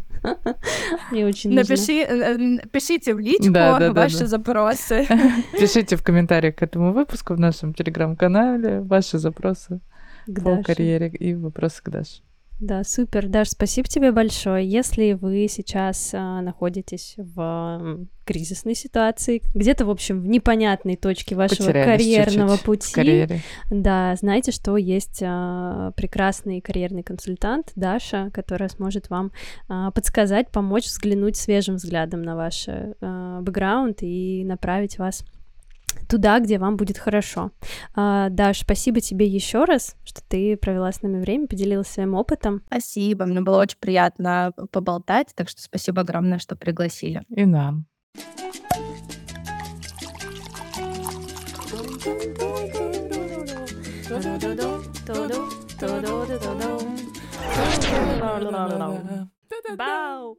Мне очень Напиши, э, Пишите в личку да, да, ваши да, запросы. Пишите в комментариях к этому выпуску в нашем телеграм-канале ваши запросы к по Даше. карьере и вопросы к Даше. Да, супер. Даш, спасибо тебе большое. Если вы сейчас а, находитесь в кризисной ситуации, где-то, в общем, в непонятной точке вашего карьерного пути, да, знаете, что есть а, прекрасный карьерный консультант Даша, которая сможет вам а, подсказать, помочь взглянуть свежим взглядом на ваш а, бэкграунд и направить вас туда, где вам будет хорошо. А, Даш, спасибо тебе еще раз, что ты провела с нами время, поделилась своим опытом. Спасибо, мне было очень приятно поболтать, так что спасибо огромное, что пригласили. И нам. Бау!